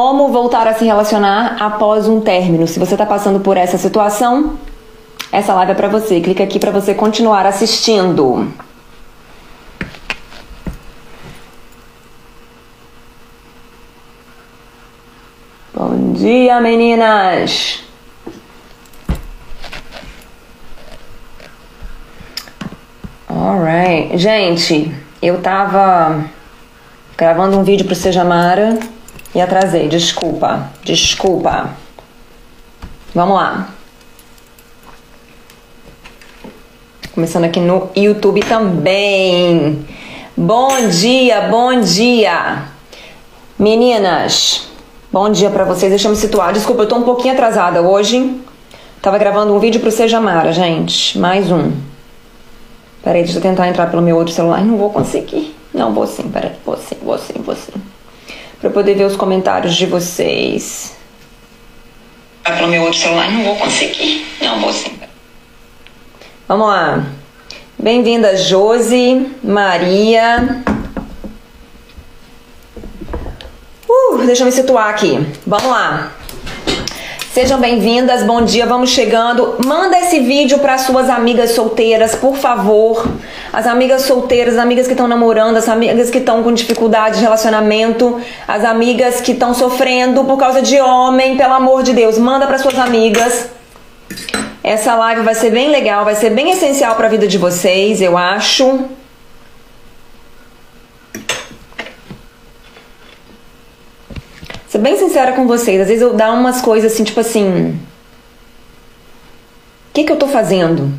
Como voltar a se relacionar após um término? Se você está passando por essa situação, essa live é para você. Clica aqui para você continuar assistindo. Bom dia, meninas! Alright. Gente, eu tava gravando um vídeo pro Sejamara e atrasei, desculpa, desculpa. Vamos lá. Começando aqui no YouTube também. Bom dia, bom dia. Meninas, bom dia para vocês. Deixa eu me situar. Desculpa, eu tô um pouquinho atrasada hoje. Tava gravando um vídeo pro Sejamara, gente. Mais um. Peraí, deixa eu tentar entrar pelo meu outro celular. Não vou conseguir. Não, vou sim, peraí. Vou sim, vou sim, vou sim para poder ver os comentários de vocês. Vai pelo meu outro celular, não vou conseguir. Não vou sim. Vamos lá. Bem-vinda, Josi, Maria. Uh, deixa eu me situar aqui. Vamos lá. Sejam bem-vindas, bom dia, vamos chegando. Manda esse vídeo para suas amigas solteiras, por favor. As amigas solteiras, as amigas que estão namorando, as amigas que estão com dificuldade de relacionamento, as amigas que estão sofrendo por causa de homem, pelo amor de Deus, manda para suas amigas. Essa live vai ser bem legal, vai ser bem essencial para a vida de vocês, eu acho. Ser bem sincera com vocês, às vezes eu dou umas coisas assim, tipo assim. O que, que eu tô fazendo?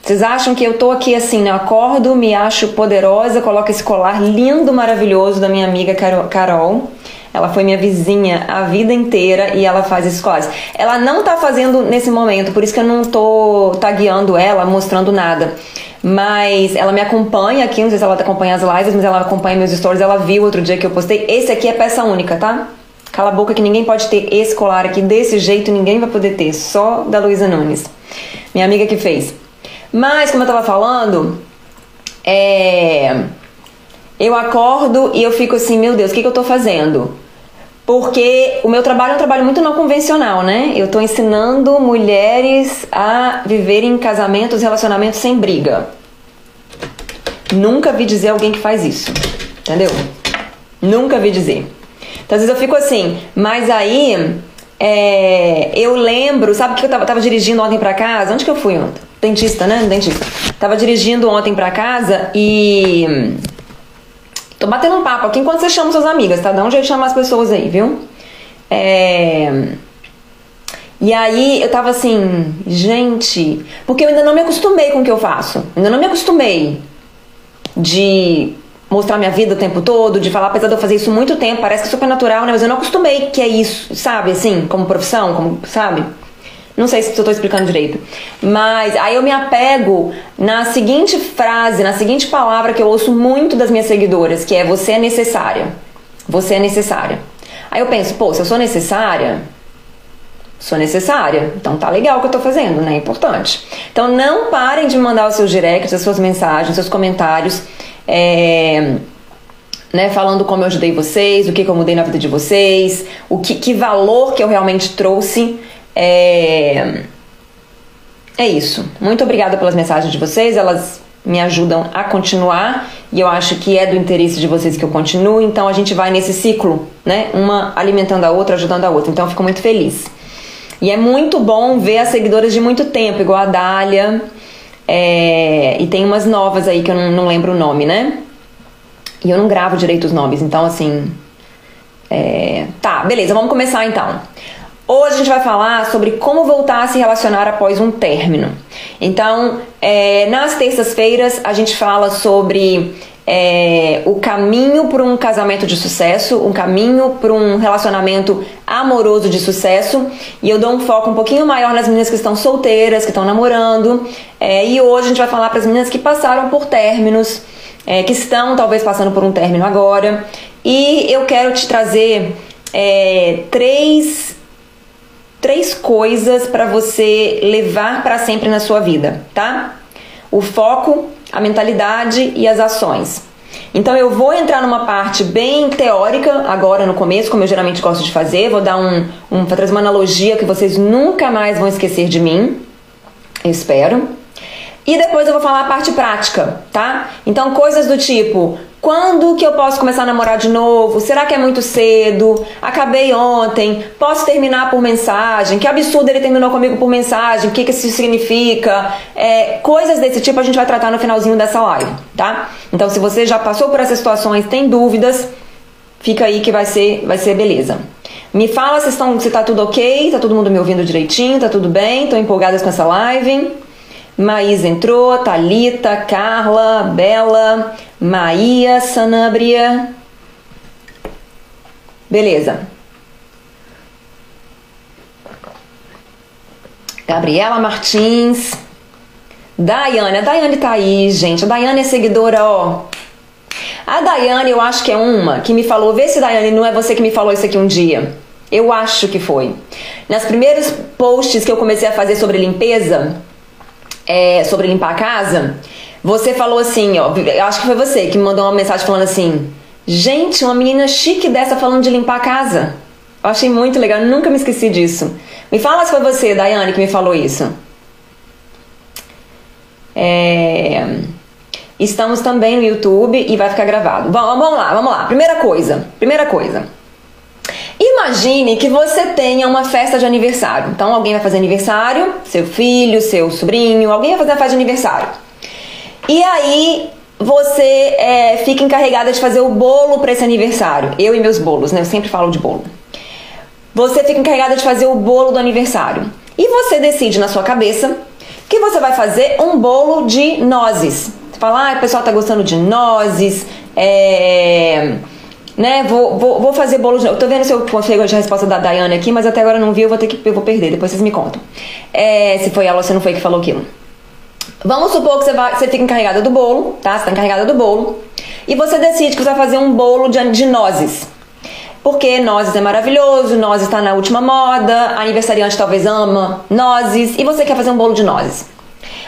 Vocês acham que eu tô aqui assim, né? Eu acordo, me acho poderosa, coloco esse colar lindo, maravilhoso da minha amiga Carol. Ela foi minha vizinha a vida inteira e ela faz esses colares. Ela não tá fazendo nesse momento, por isso que eu não tô tagueando ela, mostrando nada. Mas ela me acompanha aqui, não sei se ela acompanha as lives, mas ela acompanha meus stories. Ela viu outro dia que eu postei. Esse aqui é peça única, tá? Cala a boca que ninguém pode ter esse colar aqui desse jeito, ninguém vai poder ter, só da Luísa Nunes, minha amiga que fez. Mas, como eu tava falando, é. Eu acordo e eu fico assim, meu Deus, o que, que eu tô fazendo? Porque o meu trabalho é um trabalho muito não convencional, né? Eu tô ensinando mulheres a viverem casamentos, relacionamentos sem briga. Nunca vi dizer alguém que faz isso, entendeu? Nunca vi dizer. Então, às vezes eu fico assim, mas aí é, eu lembro, sabe que eu tava, tava, dirigindo ontem pra casa? Onde que eu fui ontem? Dentista, né? Dentista. Tava dirigindo ontem pra casa e Tô batendo um papo aqui enquanto você chama suas amigas, tá? Dá um jeito de chamar as pessoas aí, viu? É... E aí eu tava assim, gente, porque eu ainda não me acostumei com o que eu faço. Ainda não me acostumei de mostrar minha vida o tempo todo, de falar, apesar de eu fazer isso muito tempo, parece que é super natural, né? Mas eu não acostumei que é isso, sabe? Assim, como profissão, como, sabe? Não sei se eu estou explicando direito. Mas aí eu me apego na seguinte frase, na seguinte palavra que eu ouço muito das minhas seguidoras, que é você é necessária. Você é necessária. Aí eu penso, pô, se eu sou necessária, sou necessária. Então tá legal o que eu tô fazendo, né? É importante. Então não parem de mandar os seus directs, as suas mensagens, os seus comentários. É, né, falando como eu ajudei vocês, o que, que eu mudei na vida de vocês, o que, que valor que eu realmente trouxe é, é isso. Muito obrigada pelas mensagens de vocês, elas me ajudam a continuar e eu acho que é do interesse de vocês que eu continue, então a gente vai nesse ciclo, né? Uma alimentando a outra, ajudando a outra. Então eu fico muito feliz. E é muito bom ver as seguidoras de muito tempo, igual a Dália, é, e tem umas novas aí que eu não, lembro o nome, né? E eu não gravo direito os nomes, então assim. É, tá, beleza, vamos começar então. Hoje a gente vai falar sobre como voltar a se relacionar após um término. Então, é, nas terças-feiras a gente fala sobre é, o caminho para um casamento de sucesso, um caminho para um relacionamento amoroso de sucesso. E eu dou um foco um pouquinho maior nas meninas que estão solteiras, que estão namorando. É, e hoje a gente vai falar para as meninas que passaram por términos, é, que estão talvez passando por um término agora. E eu quero te trazer é, três três coisas para você levar para sempre na sua vida, tá? O foco, a mentalidade e as ações. Então eu vou entrar numa parte bem teórica agora no começo, como eu geralmente gosto de fazer. Vou dar um, um vou trazer uma analogia que vocês nunca mais vão esquecer de mim. Eu espero. E depois eu vou falar a parte prática, tá? Então, coisas do tipo: quando que eu posso começar a namorar de novo? Será que é muito cedo? Acabei ontem. Posso terminar por mensagem? Que absurdo ele terminou comigo por mensagem. O que, que isso significa? É, coisas desse tipo a gente vai tratar no finalzinho dessa live, tá? Então, se você já passou por essas situações, tem dúvidas, fica aí que vai ser, vai ser beleza. Me fala se, estão, se tá tudo ok, tá todo mundo me ouvindo direitinho, tá tudo bem, tô empolgadas com essa live. Maís entrou, Talita, Carla, Bela, Maia, Sanabria. Beleza. Gabriela Martins. Daiane, a Daiane tá aí, gente. A Daiane é seguidora, ó. A Daiane, eu acho que é uma que me falou. Vê se, Daiane, não é você que me falou isso aqui um dia. Eu acho que foi. Nas primeiros posts que eu comecei a fazer sobre limpeza, é, sobre limpar a casa, você falou assim, ó, eu acho que foi você que me mandou uma mensagem falando assim: gente, uma menina chique dessa falando de limpar a casa. Eu achei muito legal, nunca me esqueci disso. Me fala se foi você, Daiane, que me falou isso. É... Estamos também no YouTube e vai ficar gravado. Vamos lá, vamos lá. Primeira coisa, primeira coisa. Imagine que você tenha uma festa de aniversário. Então alguém vai fazer aniversário, seu filho, seu sobrinho, alguém vai fazer a festa de aniversário. E aí você é, fica encarregada de fazer o bolo para esse aniversário. Eu e meus bolos, né? Eu sempre falo de bolo. Você fica encarregada de fazer o bolo do aniversário. E você decide na sua cabeça que você vai fazer um bolo de nozes. Você fala, ah, o pessoal tá gostando de nozes, é né? Vou, vou, vou fazer bolo de. Eu tô vendo se eu consigo a resposta da Dayane aqui, mas até agora não vi, eu vou ter que eu vou perder, depois vocês me contam. É, se foi ela ou se não foi que falou aquilo. Vamos supor que você, vai, você fica encarregada do bolo, tá? Você tá encarregada do bolo. E você decide que você vai fazer um bolo de, de nozes. Porque nozes é maravilhoso, nozes está na última moda, aniversariante talvez ama nozes, e você quer fazer um bolo de nozes.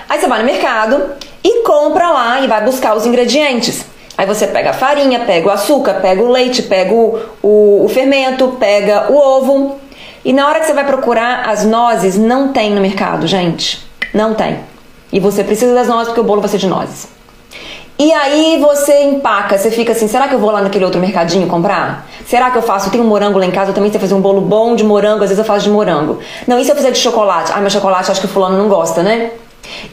Aí você vai no mercado e compra lá e vai buscar os ingredientes. Aí você pega a farinha, pega o açúcar, pega o leite, pega o, o, o, fermento, pega o ovo. E na hora que você vai procurar as nozes, não tem no mercado, gente. Não tem. E você precisa das nozes porque o bolo vai ser de nozes. E aí você empaca, você fica assim, será que eu vou lá naquele outro mercadinho comprar? Será que eu faço? Eu tenho um morango lá em casa, eu também sei fazer um bolo bom de morango, às vezes eu faço de morango. Não, e se eu fizer de chocolate? Ah, mas chocolate acho que o fulano não gosta, né?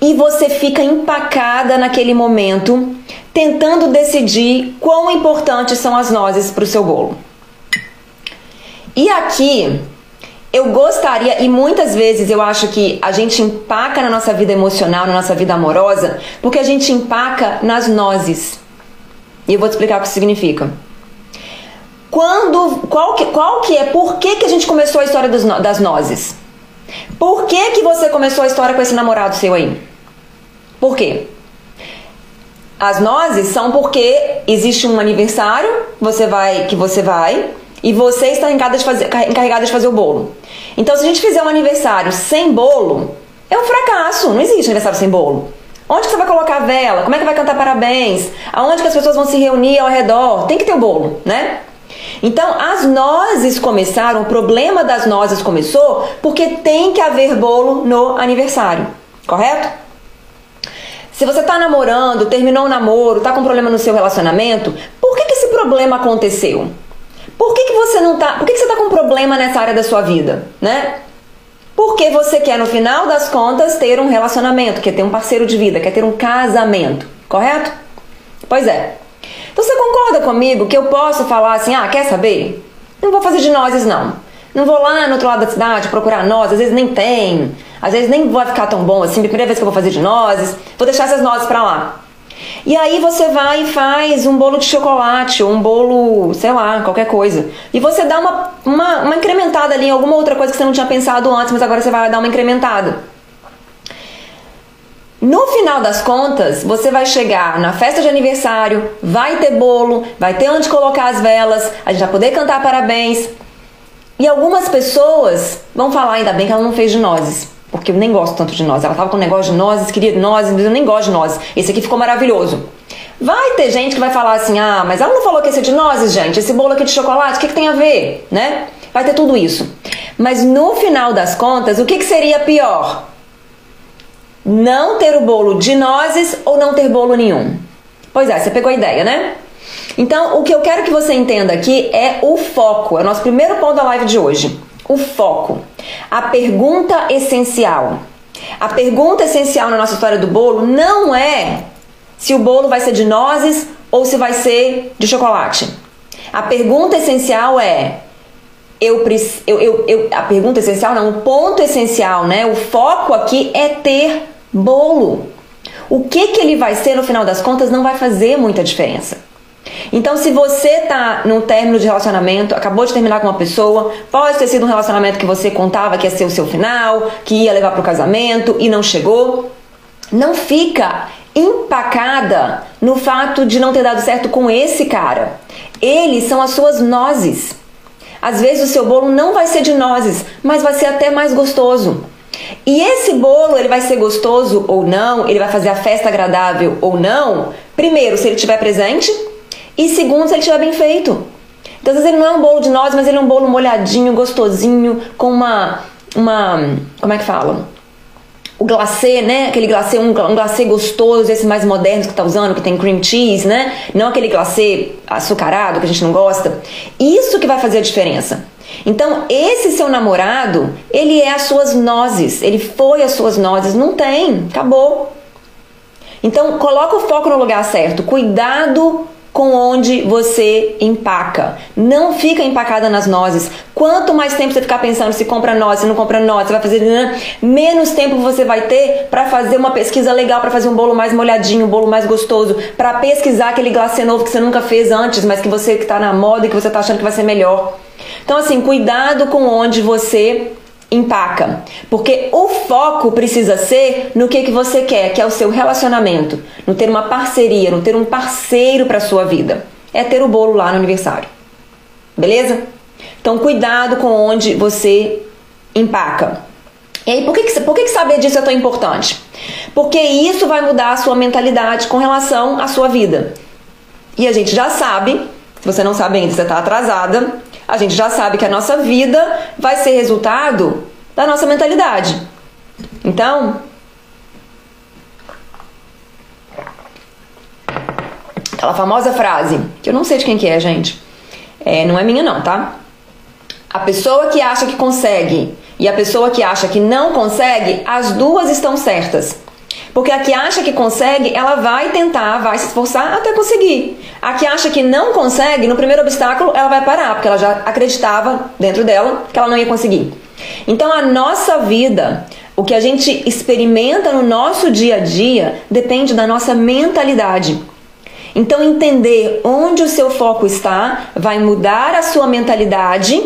E você fica empacada naquele momento tentando decidir quão importantes são as nozes para o seu bolo. E aqui eu gostaria, e muitas vezes eu acho que a gente empaca na nossa vida emocional, na nossa vida amorosa, porque a gente empaca nas nozes. E eu vou te explicar o que significa. Quando, qual que, qual que é, por que, que a gente começou a história dos, das nozes? Por que, que você começou a história com esse namorado seu aí? Por quê? As nozes são porque existe um aniversário, você vai, que você vai, e você está encarregada de fazer, encarregada de fazer o bolo. Então, se a gente fizer um aniversário sem bolo, é um fracasso. Não existe aniversário sem bolo. Onde você vai colocar a vela? Como é que vai cantar parabéns? Aonde que as pessoas vão se reunir ao redor? Tem que ter o bolo, né? Então, as nozes começaram, o problema das nozes começou porque tem que haver bolo no aniversário, correto? Se você está namorando, terminou o namoro, está com problema no seu relacionamento, por que, que esse problema aconteceu? Por que, que você não tá. Por que, que você está com problema nessa área da sua vida? Né? Porque você quer, no final das contas, ter um relacionamento, quer ter um parceiro de vida, quer ter um casamento, correto? Pois é. Então você concorda comigo que eu posso falar assim, ah, quer saber? Não vou fazer de nozes, não. Não vou lá no outro lado da cidade procurar nozes, às vezes nem tem. Às vezes nem vai ficar tão bom assim, primeira vez que eu vou fazer de nozes, vou deixar essas nozes pra lá. E aí você vai e faz um bolo de chocolate, ou um bolo, sei lá, qualquer coisa. E você dá uma, uma, uma incrementada ali em alguma outra coisa que você não tinha pensado antes, mas agora você vai dar uma incrementada. No final das contas, você vai chegar na festa de aniversário, vai ter bolo, vai ter onde colocar as velas, a gente vai poder cantar parabéns. E algumas pessoas vão falar, ainda bem que ela não fez de nozes porque eu nem gosto tanto de nozes. Ela tava com um negócio de nozes, queria nozes, mas eu nem gosto de nozes. Esse aqui ficou maravilhoso. Vai ter gente que vai falar assim: ah, mas ela não falou que esse é de nozes, gente, esse bolo aqui de chocolate, o que, que tem a ver, né? Vai ter tudo isso. Mas no final das contas, o que, que seria pior? Não ter o bolo de nozes ou não ter bolo nenhum? Pois é, você pegou a ideia, né? Então, o que eu quero que você entenda aqui é o foco. É o nosso primeiro ponto da live de hoje. O foco. A pergunta essencial. A pergunta essencial na nossa história do bolo não é se o bolo vai ser de nozes ou se vai ser de chocolate. A pergunta essencial é eu, eu, eu, eu, a pergunta essencial não, o ponto essencial, né? O foco aqui é ter bolo. O que que ele vai ser no final das contas não vai fazer muita diferença. Então, se você tá num término de relacionamento, acabou de terminar com uma pessoa, pode ter sido um relacionamento que você contava que ia ser o seu final, que ia levar para o casamento e não chegou, não fica empacada no fato de não ter dado certo com esse cara. Eles são as suas nozes. Às vezes o seu bolo não vai ser de nozes, mas vai ser até mais gostoso. E esse bolo, ele vai ser gostoso ou não, ele vai fazer a festa agradável ou não, primeiro, se ele estiver presente, e segundo, se ele estiver bem feito. Então, às vezes ele não é um bolo de nozes, mas ele é um bolo molhadinho, gostosinho, com uma. uma como é que fala? o glacê, né? Aquele glacê, um, um glacê gostoso, esse mais moderno que tá usando, que tem cream cheese, né? Não aquele glacê açucarado que a gente não gosta. Isso que vai fazer a diferença. Então, esse seu namorado, ele é as suas nozes, ele foi as suas nozes, não tem, acabou. Então, coloca o foco no lugar certo. Cuidado com onde você empaca. Não fica empacada nas nozes. Quanto mais tempo você ficar pensando se compra noz, se não compra noz, você vai fazer né? menos tempo você vai ter para fazer uma pesquisa legal, para fazer um bolo mais molhadinho, um bolo mais gostoso, para pesquisar aquele glacê novo que você nunca fez antes, mas que você que tá na moda e que você tá achando que vai ser melhor. Então assim, cuidado com onde você empaca. Porque o foco precisa ser no que, que você quer, que é o seu relacionamento, no ter uma parceria, no ter um parceiro para sua vida. É ter o bolo lá no aniversário. Beleza? Então cuidado com onde você empaca. E aí, por que, por que, saber disso é tão importante? Porque isso vai mudar a sua mentalidade com relação à sua vida. E a gente já sabe, você não sabe ainda, você está atrasada, a gente já sabe que a nossa vida vai ser resultado da nossa mentalidade. Então, aquela famosa frase, que eu não sei de quem que é, gente. É, não é minha não, tá? A pessoa que acha que consegue e a pessoa que acha que não consegue, as duas estão certas. Porque a que acha que consegue, ela vai tentar, vai se esforçar até conseguir. A que acha que não consegue, no primeiro obstáculo, ela vai parar, porque ela já acreditava dentro dela que ela não ia conseguir. Então a nossa vida, o que a gente experimenta no nosso dia a dia, depende da nossa mentalidade. Então entender onde o seu foco está vai mudar a sua mentalidade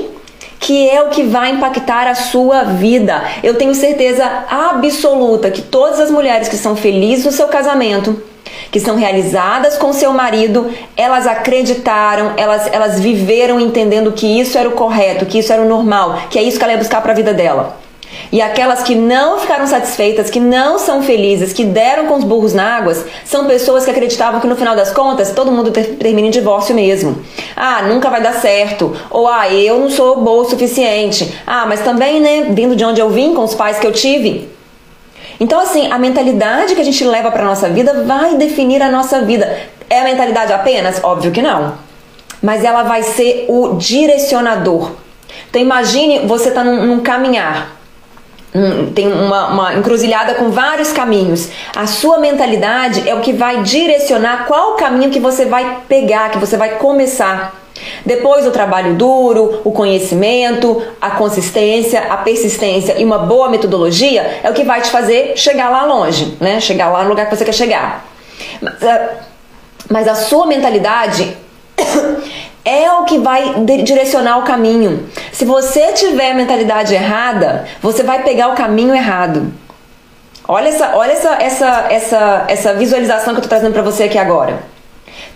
que é o que vai impactar a sua vida. Eu tenho certeza absoluta que todas as mulheres que são felizes no seu casamento, que são realizadas com seu marido, elas acreditaram, elas, elas viveram entendendo que isso era o correto, que isso era o normal, que é isso que ela ia buscar para a vida dela. E aquelas que não ficaram satisfeitas, que não são felizes, que deram com os burros na água, são pessoas que acreditavam que no final das contas todo mundo ter, termina em divórcio mesmo. Ah, nunca vai dar certo. Ou ah, eu não sou boa o suficiente. Ah, mas também, né, vindo de onde eu vim, com os pais que eu tive. Então, assim, a mentalidade que a gente leva para nossa vida vai definir a nossa vida. É a mentalidade apenas? Óbvio que não. Mas ela vai ser o direcionador. Então, imagine você tá num, num caminhar um, tem uma, uma encruzilhada com vários caminhos. A sua mentalidade é o que vai direcionar qual caminho que você vai pegar, que você vai começar. Depois o trabalho duro, o conhecimento, a consistência, a persistência e uma boa metodologia é o que vai te fazer chegar lá longe, né? Chegar lá no lugar que você quer chegar. Mas, mas a sua mentalidade é o que vai direcionar o caminho. Se você tiver a mentalidade errada, você vai pegar o caminho errado. Olha essa, olha essa, essa, essa, essa visualização que eu estou trazendo para você aqui agora.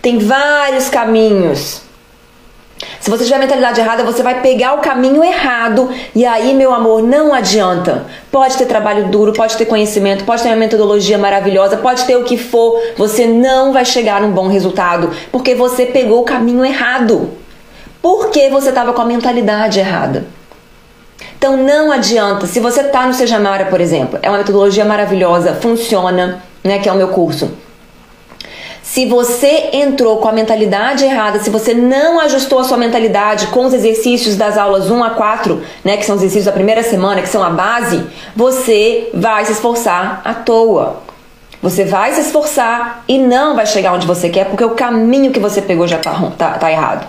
Tem vários caminhos. Se você tiver a mentalidade errada, você vai pegar o caminho errado. E aí, meu amor, não adianta. Pode ter trabalho duro, pode ter conhecimento, pode ter uma metodologia maravilhosa, pode ter o que for. Você não vai chegar num bom resultado porque você pegou o caminho errado. Porque você estava com a mentalidade errada. Então não adianta. Se você está no Seja Mara, por exemplo, é uma metodologia maravilhosa, funciona, né? Que é o meu curso. Se você entrou com a mentalidade errada, se você não ajustou a sua mentalidade com os exercícios das aulas 1 a 4, né, que são os exercícios da primeira semana, que são a base, você vai se esforçar à toa. Você vai se esforçar e não vai chegar onde você quer, porque o caminho que você pegou já está tá, tá errado.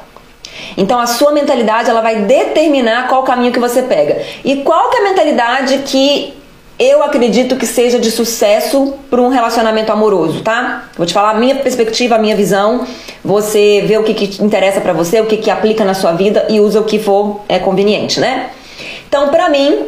Então a sua mentalidade ela vai determinar qual caminho que você pega. E qual que é a mentalidade que eu acredito que seja de sucesso para um relacionamento amoroso, tá? Vou te falar a minha perspectiva, a minha visão. Você vê o que, que interessa para você, o que, que aplica na sua vida e usa o que for é, conveniente, né? Então, para mim,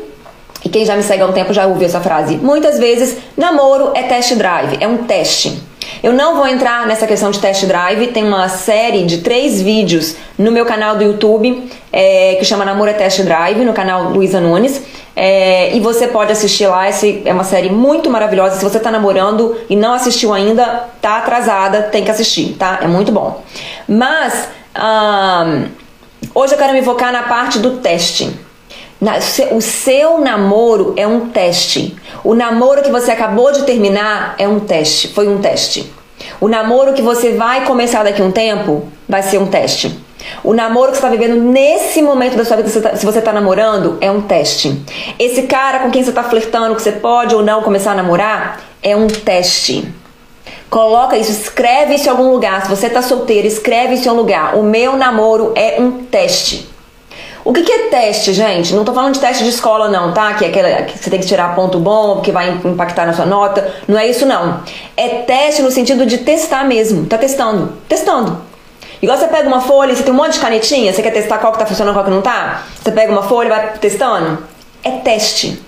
e quem já me segue há um tempo já ouviu essa frase, muitas vezes namoro é test drive, é um teste. Eu não vou entrar nessa questão de test drive, tem uma série de três vídeos no meu canal do YouTube é, que chama Namoro é Test Drive, no canal Luísa Nunes. É, e você pode assistir lá, esse é uma série muito maravilhosa. Se você está namorando e não assistiu ainda, tá atrasada, tem que assistir, tá? É muito bom. Mas hoje eu quero me focar na parte do teste. o seu namoro é um teste. O namoro que você acabou de terminar é um teste, foi um teste. O namoro que você vai começar daqui a um tempo vai ser um teste. O namoro que você está vivendo nesse momento da sua vida, se você está tá namorando, é um teste. Esse cara com quem você está flertando, que você pode ou não começar a namorar, é um teste. Coloca isso, escreve isso em algum lugar. Se você está solteiro, escreve isso em um lugar. O meu namoro é um teste. O que, que, é teste, gente? Não tô falando de teste de escola, não, tá? Que é aquela que você tem que tirar ponto bom, que vai impactar na sua nota. Não é isso, não. É teste no sentido de testar mesmo. Tá testando. Testando. Igual você pega uma folha, você tem um monte de canetinha, você quer testar qual que tá funcionando, qual que não tá? Você pega uma folha e vai testando? É teste.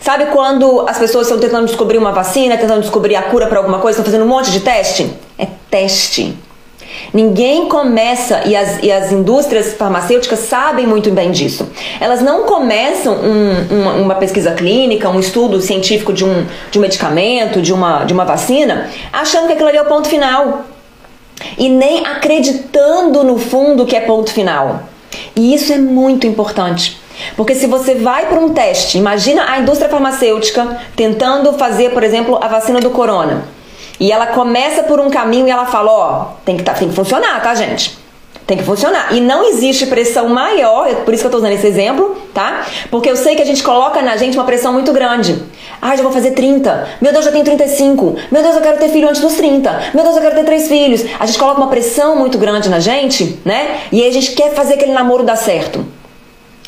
Sabe quando as pessoas estão tentando descobrir uma vacina, tentando descobrir a cura para alguma coisa, estão fazendo um monte de teste? É teste. Ninguém começa, e as, e as indústrias farmacêuticas sabem muito bem disso. Elas não começam um, uma, uma, pesquisa clínica, um estudo científico de um, de um medicamento, de uma, de uma vacina, achando que aquilo ali é o ponto final e nem acreditando no fundo que é ponto final. E isso é muito importante. Porque se você vai para um teste, imagina a indústria farmacêutica tentando fazer, por exemplo, a vacina do corona. E ela começa por um caminho e ela fala, ó, tem que, tá, tem que funcionar, tá, gente? Tem que funcionar. E não existe pressão maior, é por isso que eu tô usando esse exemplo, tá? Porque eu sei que a gente coloca na gente uma pressão muito grande. Ah, já vou fazer 30. Meu Deus, já tenho 35. Meu Deus, eu quero ter filho antes dos 30. Meu Deus, eu quero ter três filhos. A gente coloca uma pressão muito grande na gente, né? E aí a gente quer fazer aquele namoro dar certo.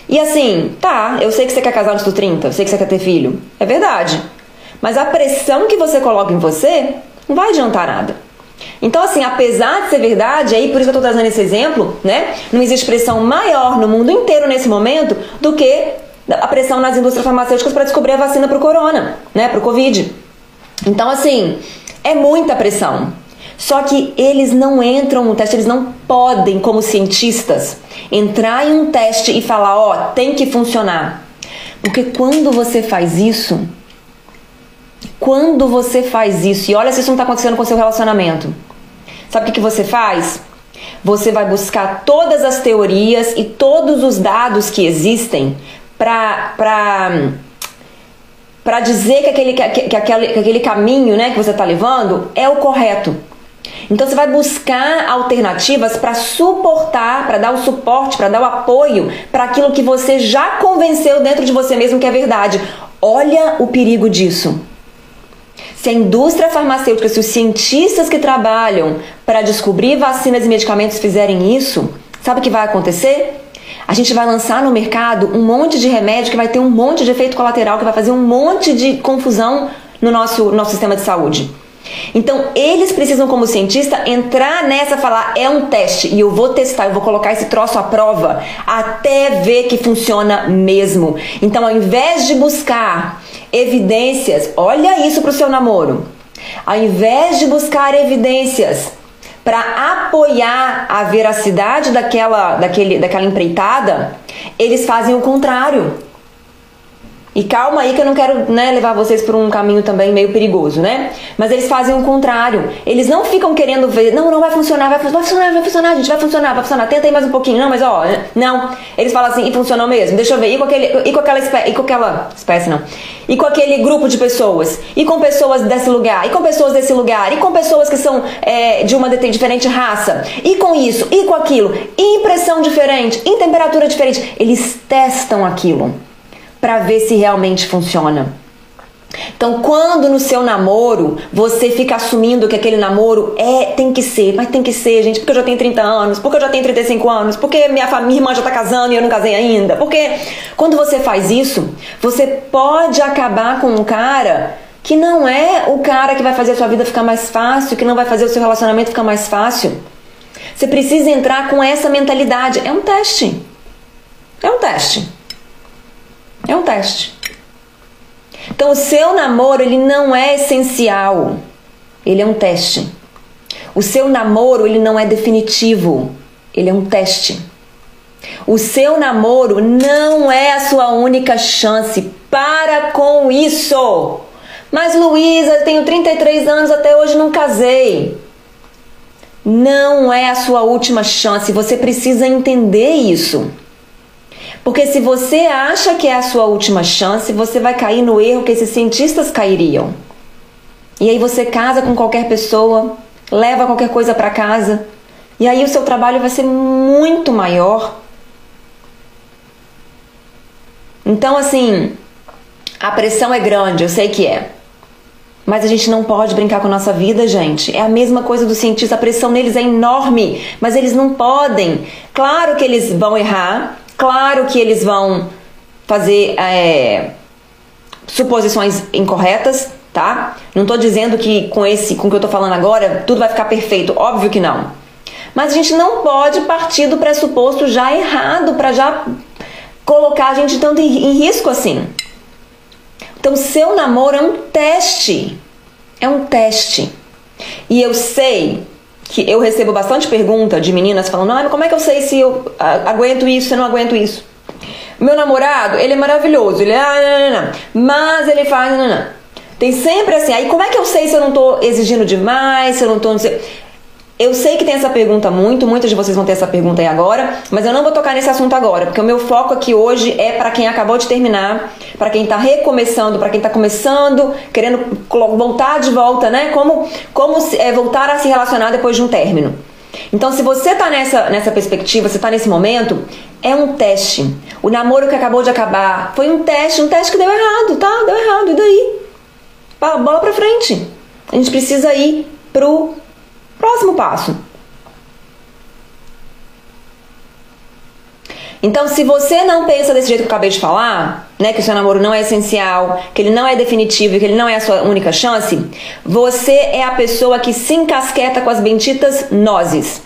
E assim, tá, eu sei que você quer casar antes dos 30, eu sei que você quer ter filho. É verdade. Mas a pressão que você coloca em você não vai adiantar nada. Então, assim, apesar de ser verdade, aí por isso que eu estou trazendo esse exemplo, né? Não existe pressão maior no mundo inteiro nesse momento do que a pressão nas indústrias farmacêuticas para descobrir a vacina para o corona, né? Para o Covid. Então, assim, é muita pressão. Só que eles não entram no teste, eles não podem, como cientistas, entrar em um teste e falar, ó, oh, tem que funcionar. Porque quando você faz isso, quando você faz isso, e olha se isso não está acontecendo com o seu relacionamento, sabe o que, que você faz? Você vai buscar todas as teorias e todos os dados que existem para para dizer que aquele, que, que, aquele, que aquele caminho né, que você está levando é o correto. Então você vai buscar alternativas para suportar, para dar o suporte, para dar o apoio para aquilo que você já convenceu dentro de você mesmo que é verdade. Olha o perigo disso. Se a indústria farmacêutica, se os cientistas que trabalham para descobrir vacinas e medicamentos fizerem isso, sabe o que vai acontecer? A gente vai lançar no mercado um monte de remédio que vai ter um monte de efeito colateral, que vai fazer um monte de confusão no nosso, nosso sistema de saúde. Então, eles precisam, como cientista, entrar nessa falar: é um teste e eu vou testar, eu vou colocar esse troço à prova até ver que funciona mesmo. Então, ao invés de buscar evidências, olha isso para o seu namoro. Ao invés de buscar evidências para apoiar a veracidade daquela, daquele, daquela empreitada, eles fazem o contrário. E calma aí que eu não quero né, levar vocês por um caminho também meio perigoso, né? Mas eles fazem o contrário. Eles não ficam querendo ver, não, não vai funcionar, vai, vai funcionar, vai funcionar, gente, vai funcionar, vai funcionar. Tenta aí mais um pouquinho, não, mas ó, não. Eles falam assim, e funcionou mesmo. Deixa eu ver. E com aquele, e com aquela espécie, e com aquela espécie não. E com aquele grupo de pessoas, e com pessoas desse lugar, e com pessoas desse lugar, e com pessoas que são é, de uma diferente raça, e com isso, e com aquilo, e impressão diferente, em temperatura diferente. Eles testam aquilo para ver se realmente funciona. Então, quando no seu namoro você fica assumindo que aquele namoro é, tem que ser, mas tem que ser, gente, porque eu já tenho 30 anos, porque eu já tenho 35 anos, porque minha, minha irmã já tá casando e eu não casei ainda, porque quando você faz isso, você pode acabar com um cara que não é o cara que vai fazer a sua vida ficar mais fácil, que não vai fazer o seu relacionamento ficar mais fácil. Você precisa entrar com essa mentalidade. É um teste. É um teste. É um teste. Então o seu namoro ele não é essencial. Ele é um teste. O seu namoro ele não é definitivo. Ele é um teste. O seu namoro não é a sua única chance. Para com isso. Mas Luísa, eu tenho 33 anos, até hoje não casei. Não é a sua última chance. Você precisa entender isso. Porque se você acha que é a sua última chance, você vai cair no erro que esses cientistas cairiam. E aí você casa com qualquer pessoa, leva qualquer coisa para casa, e aí o seu trabalho vai ser muito maior. Então, assim, a pressão é grande, eu sei que é. Mas a gente não pode brincar com a nossa vida, gente. É a mesma coisa do cientista, a pressão neles é enorme, mas eles não podem. Claro que eles vão errar, Claro que eles vão fazer é, suposições incorretas, tá? Não estou dizendo que com esse, com o que eu estou falando agora, tudo vai ficar perfeito. Óbvio que não. Mas a gente não pode partir do pressuposto já errado para já colocar a gente tanto em risco assim. Então, seu namoro é um teste. É um teste. E eu sei que eu recebo bastante pergunta de meninas falando: ah, como é que eu sei se eu aguento isso, se eu não aguento isso? Meu namorado, ele é maravilhoso, ele é. Ah, não, não, não. Mas ele faz. Tem sempre assim, aí como é que eu sei se eu não tô exigindo demais, se eu não tô. Não sei. Eu sei que tem essa pergunta muito, muitas de vocês vão ter essa pergunta aí agora, mas eu não vou tocar nesse assunto agora, porque o meu foco aqui hoje é para quem acabou de terminar, para quem está recomeçando, para quem está começando, querendo voltar de volta, né? Como, como é, voltar a se relacionar depois de um término. Então, se você está nessa, nessa perspectiva, você está nesse momento, é um teste. O namoro que acabou de acabar foi um teste, um teste que deu errado, tá? Deu errado, e daí? Bola pra frente. A gente precisa ir pro Próximo passo. Então, se você não pensa desse jeito que eu acabei de falar, né, que o seu namoro não é essencial, que ele não é definitivo, que ele não é a sua única chance, você é a pessoa que se encasqueta com as benditas nozes.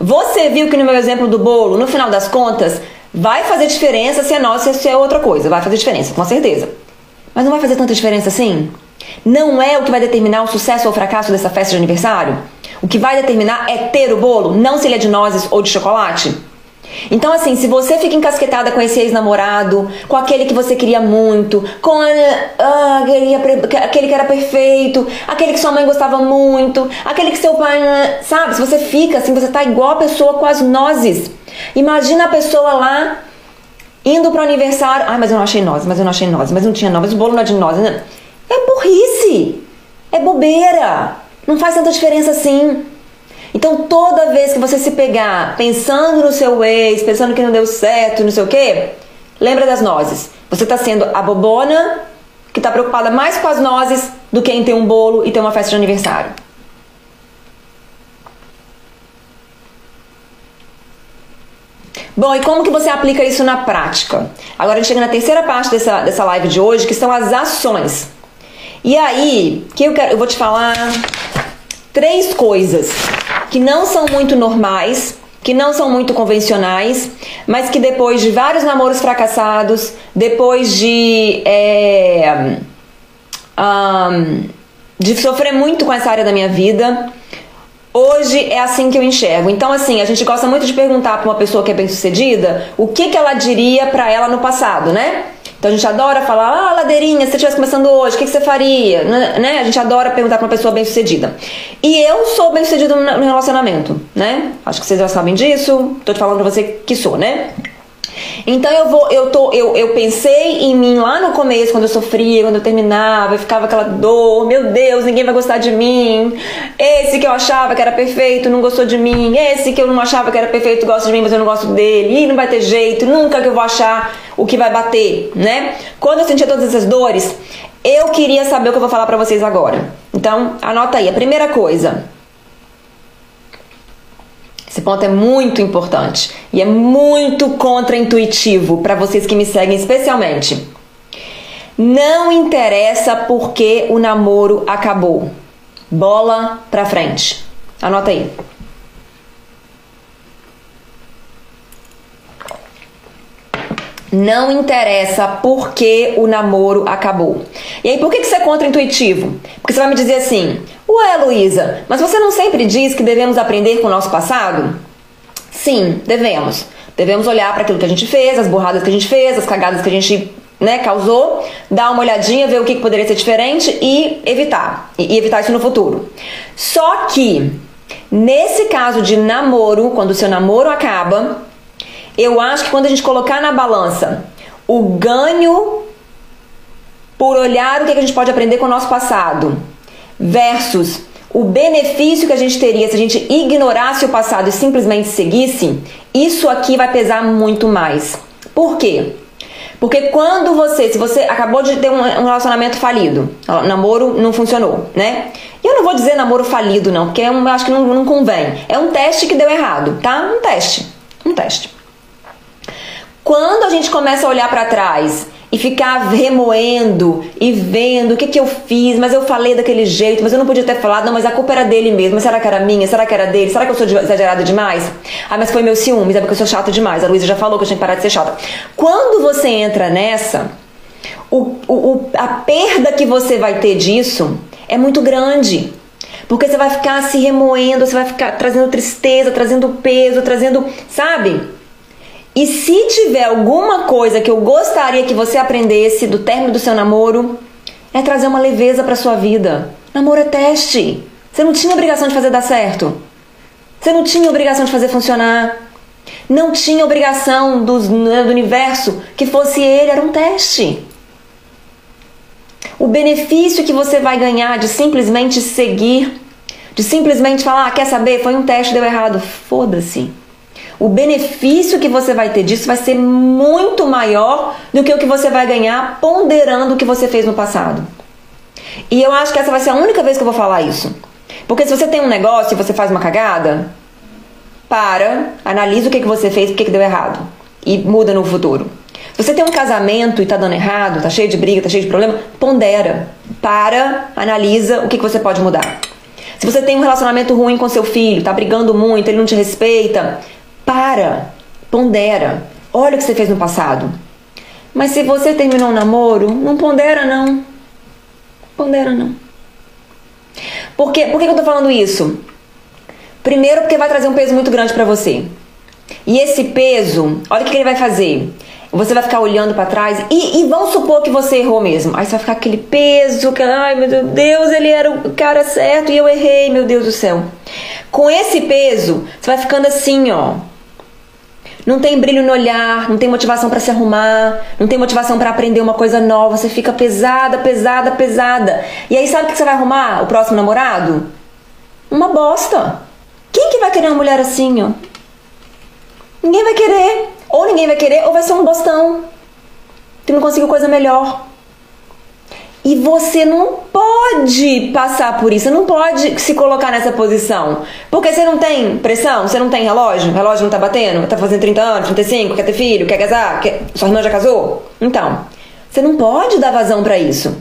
Você viu que no meu exemplo do bolo, no final das contas, vai fazer diferença se é noz ou se é outra coisa, vai fazer diferença, com certeza. Mas não vai fazer tanta diferença assim? Não é o que vai determinar o sucesso ou o fracasso dessa festa de aniversário? O que vai determinar é ter o bolo, não se ele é de nozes ou de chocolate. Então, assim, se você fica encasquetada com esse ex-namorado, com aquele que você queria muito, com ah, aquele, aquele que era perfeito, aquele que sua mãe gostava muito, aquele que seu pai. Sabe? Se você fica assim, você tá igual a pessoa com as nozes. Imagina a pessoa lá indo pro aniversário. Ai, mas eu não achei nozes, mas eu não achei nozes, mas não tinha nozes, o bolo não é de nozes. É burrice! É bobeira! Não faz tanta diferença assim. Então, toda vez que você se pegar pensando no seu ex, pensando que não deu certo, não sei o quê, lembra das nozes. Você está sendo a bobona que está preocupada mais com as nozes do que em ter um bolo e ter uma festa de aniversário. Bom, e como que você aplica isso na prática? Agora a gente chega na terceira parte dessa, dessa live de hoje, que são as ações. E aí, que eu quero, eu vou te falar três coisas que não são muito normais, que não são muito convencionais, mas que depois de vários namoros fracassados, depois de é, um, de sofrer muito com essa área da minha vida, Hoje é assim que eu enxergo. Então, assim, a gente gosta muito de perguntar para uma pessoa que é bem-sucedida o que, que ela diria para ela no passado, né? Então a gente adora falar, ah, ladeirinha, se você estivesse começando hoje, o que, que você faria? Né? A gente adora perguntar para uma pessoa bem-sucedida. E eu sou bem-sucedida no relacionamento, né? Acho que vocês já sabem disso. Tô te falando pra você que sou, né? Então eu vou, eu tô, eu, eu pensei em mim lá no começo, quando eu sofria, quando eu terminava, e ficava aquela dor, meu Deus, ninguém vai gostar de mim. Esse que eu achava que era perfeito não gostou de mim. Esse que eu não achava que era perfeito gosta de mim, mas eu não gosto dele. E não vai ter jeito, nunca que eu vou achar o que vai bater, né? Quando eu sentia todas essas dores, eu queria saber o que eu vou falar para vocês agora. Então, anota aí. A primeira coisa, esse ponto é muito importante e é muito contraintuitivo para vocês que me seguem especialmente. Não interessa porque o namoro acabou. Bola pra frente. Anota aí. Não interessa por que o namoro acabou. E aí, por que, que isso é contra-intuitivo? Porque você vai me dizer assim: Ué, Luísa, mas você não sempre diz que devemos aprender com o nosso passado? Sim, devemos. Devemos olhar para aquilo que a gente fez, as burradas que a gente fez, as cagadas que a gente né, causou, dar uma olhadinha, ver o que, que poderia ser diferente e evitar. E evitar isso no futuro. Só que, nesse caso de namoro, quando o seu namoro acaba, eu acho que quando a gente colocar na balança o ganho por olhar o que a gente pode aprender com o nosso passado versus o benefício que a gente teria se a gente ignorasse o passado e simplesmente seguisse, isso aqui vai pesar muito mais. Por quê? Porque quando você, se você acabou de ter um relacionamento falido, namoro não funcionou, né? E eu não vou dizer namoro falido, não, porque eu acho que não, não convém. É um teste que deu errado, tá? Um teste. Um teste. Quando a gente começa a olhar para trás e ficar remoendo e vendo o que, que eu fiz, mas eu falei daquele jeito, mas eu não podia ter falado, não, mas a culpa era dele mesmo, será que era minha, será que era dele, será que eu sou exagerada demais? Ah, mas foi meu ciúmes, é porque eu sou chata demais, a Luísa já falou que eu tinha que parar de ser chata. Quando você entra nessa, o, o, a perda que você vai ter disso é muito grande. Porque você vai ficar se remoendo, você vai ficar trazendo tristeza, trazendo peso, trazendo, sabe? E se tiver alguma coisa que eu gostaria que você aprendesse do término do seu namoro, é trazer uma leveza para sua vida. Namoro é teste. Você não tinha obrigação de fazer dar certo. Você não tinha obrigação de fazer funcionar. Não tinha obrigação do, né, do universo que fosse ele, era um teste. O benefício que você vai ganhar de simplesmente seguir, de simplesmente falar, ah, quer saber, foi um teste, deu errado. Foda-se o benefício que você vai ter disso vai ser muito maior do que o que você vai ganhar ponderando o que você fez no passado. E eu acho que essa vai ser a única vez que eu vou falar isso. Porque se você tem um negócio e você faz uma cagada, para, analisa o que, que você fez, o que, que deu errado. E muda no futuro. Se você tem um casamento e tá dando errado, tá cheio de briga, tá cheio de problema, pondera. Para, analisa o que, que você pode mudar. Se você tem um relacionamento ruim com seu filho, tá brigando muito, ele não te respeita, para, pondera. Olha o que você fez no passado. Mas se você terminou um namoro, não pondera não. Pondera não. Por, quê? Por que eu tô falando isso? Primeiro porque vai trazer um peso muito grande para você. E esse peso, olha o que ele vai fazer. Você vai ficar olhando para trás e, e vamos supor que você errou mesmo. Aí você vai ficar aquele peso, que, ai meu Deus, ele era o cara certo e eu errei, meu Deus do céu. Com esse peso, você vai ficando assim, ó, não tem brilho no olhar, não tem motivação para se arrumar, não tem motivação para aprender uma coisa nova, você fica pesada, pesada, pesada. E aí sabe o que você vai arrumar? O próximo namorado? Uma bosta. Quem que vai querer uma mulher assim, ó? Ninguém vai querer. Ou ninguém vai querer, ou vai ser um bostão. Que não conseguiu coisa melhor. E você não pode passar por isso, você não pode se colocar nessa posição. Porque você não tem pressão, você não tem relógio, o relógio não tá batendo, tá fazendo 30 anos, 35, quer ter filho, quer casar, quer... sua irmã já casou? Então, você não pode dar vazão para isso.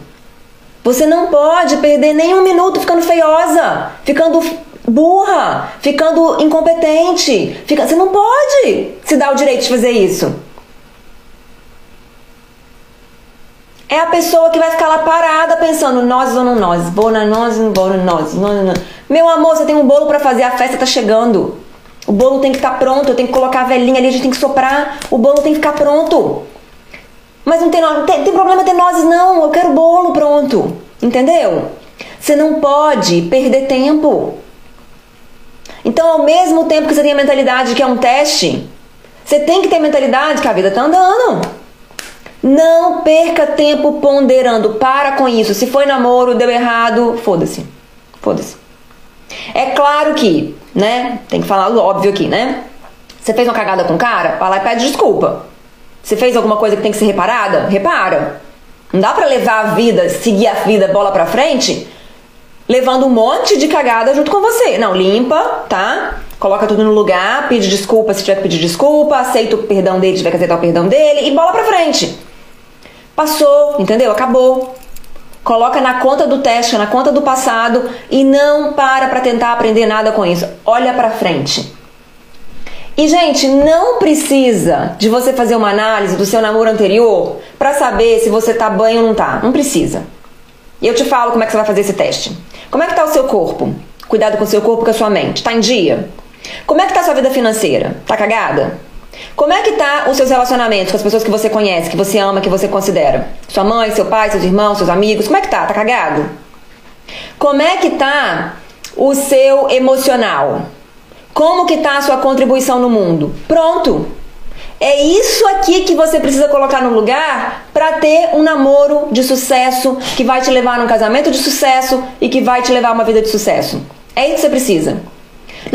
Você não pode perder nem um minuto ficando feiosa, ficando burra, ficando incompetente. Fica... Você não pode se dar o direito de fazer isso. É a pessoa que vai ficar lá parada pensando nós ou não nós, vou na nós, não vou na nós, não, não, não. Meu amor, você tem um bolo para fazer, a festa tá chegando. O bolo tem que estar tá pronto, eu tenho que colocar a velhinha ali, a gente tem que soprar, o bolo tem que ficar pronto. Mas não tem, não tem, tem problema ter nozes não, eu quero bolo pronto. Entendeu? Você não pode perder tempo. Então, ao mesmo tempo que você tem a mentalidade que é um teste, você tem que ter a mentalidade que a vida tá andando. Não perca tempo ponderando. Para com isso. Se foi namoro, deu errado, foda-se. Foda-se. É claro que, né? Tem que falar óbvio aqui, né? Você fez uma cagada com o cara? Vai lá e pede desculpa. Você fez alguma coisa que tem que ser reparada? Repara. Não dá pra levar a vida, seguir a vida bola pra frente, levando um monte de cagada junto com você. Não, limpa, tá? Coloca tudo no lugar, pede desculpa se tiver que pedir desculpa, aceita o perdão dele se tiver que aceitar o perdão dele e bola pra frente. Passou, entendeu? Acabou. Coloca na conta do teste, na conta do passado e não para para tentar aprender nada com isso. Olha para frente. E gente, não precisa de você fazer uma análise do seu namoro anterior para saber se você tá bem ou não tá. Não precisa. E eu te falo como é que você vai fazer esse teste. Como é que tá o seu corpo? Cuidado com o seu corpo com a sua mente. Tá em dia? Como é que tá a sua vida financeira? Tá cagada? Como é que tá os seus relacionamentos com as pessoas que você conhece, que você ama, que você considera? Sua mãe, seu pai, seus irmãos, seus amigos, como é que tá? Tá cagado? Como é que tá o seu emocional? Como que tá a sua contribuição no mundo? Pronto. É isso aqui que você precisa colocar no lugar para ter um namoro de sucesso que vai te levar num casamento de sucesso e que vai te levar a uma vida de sucesso. É isso que você precisa.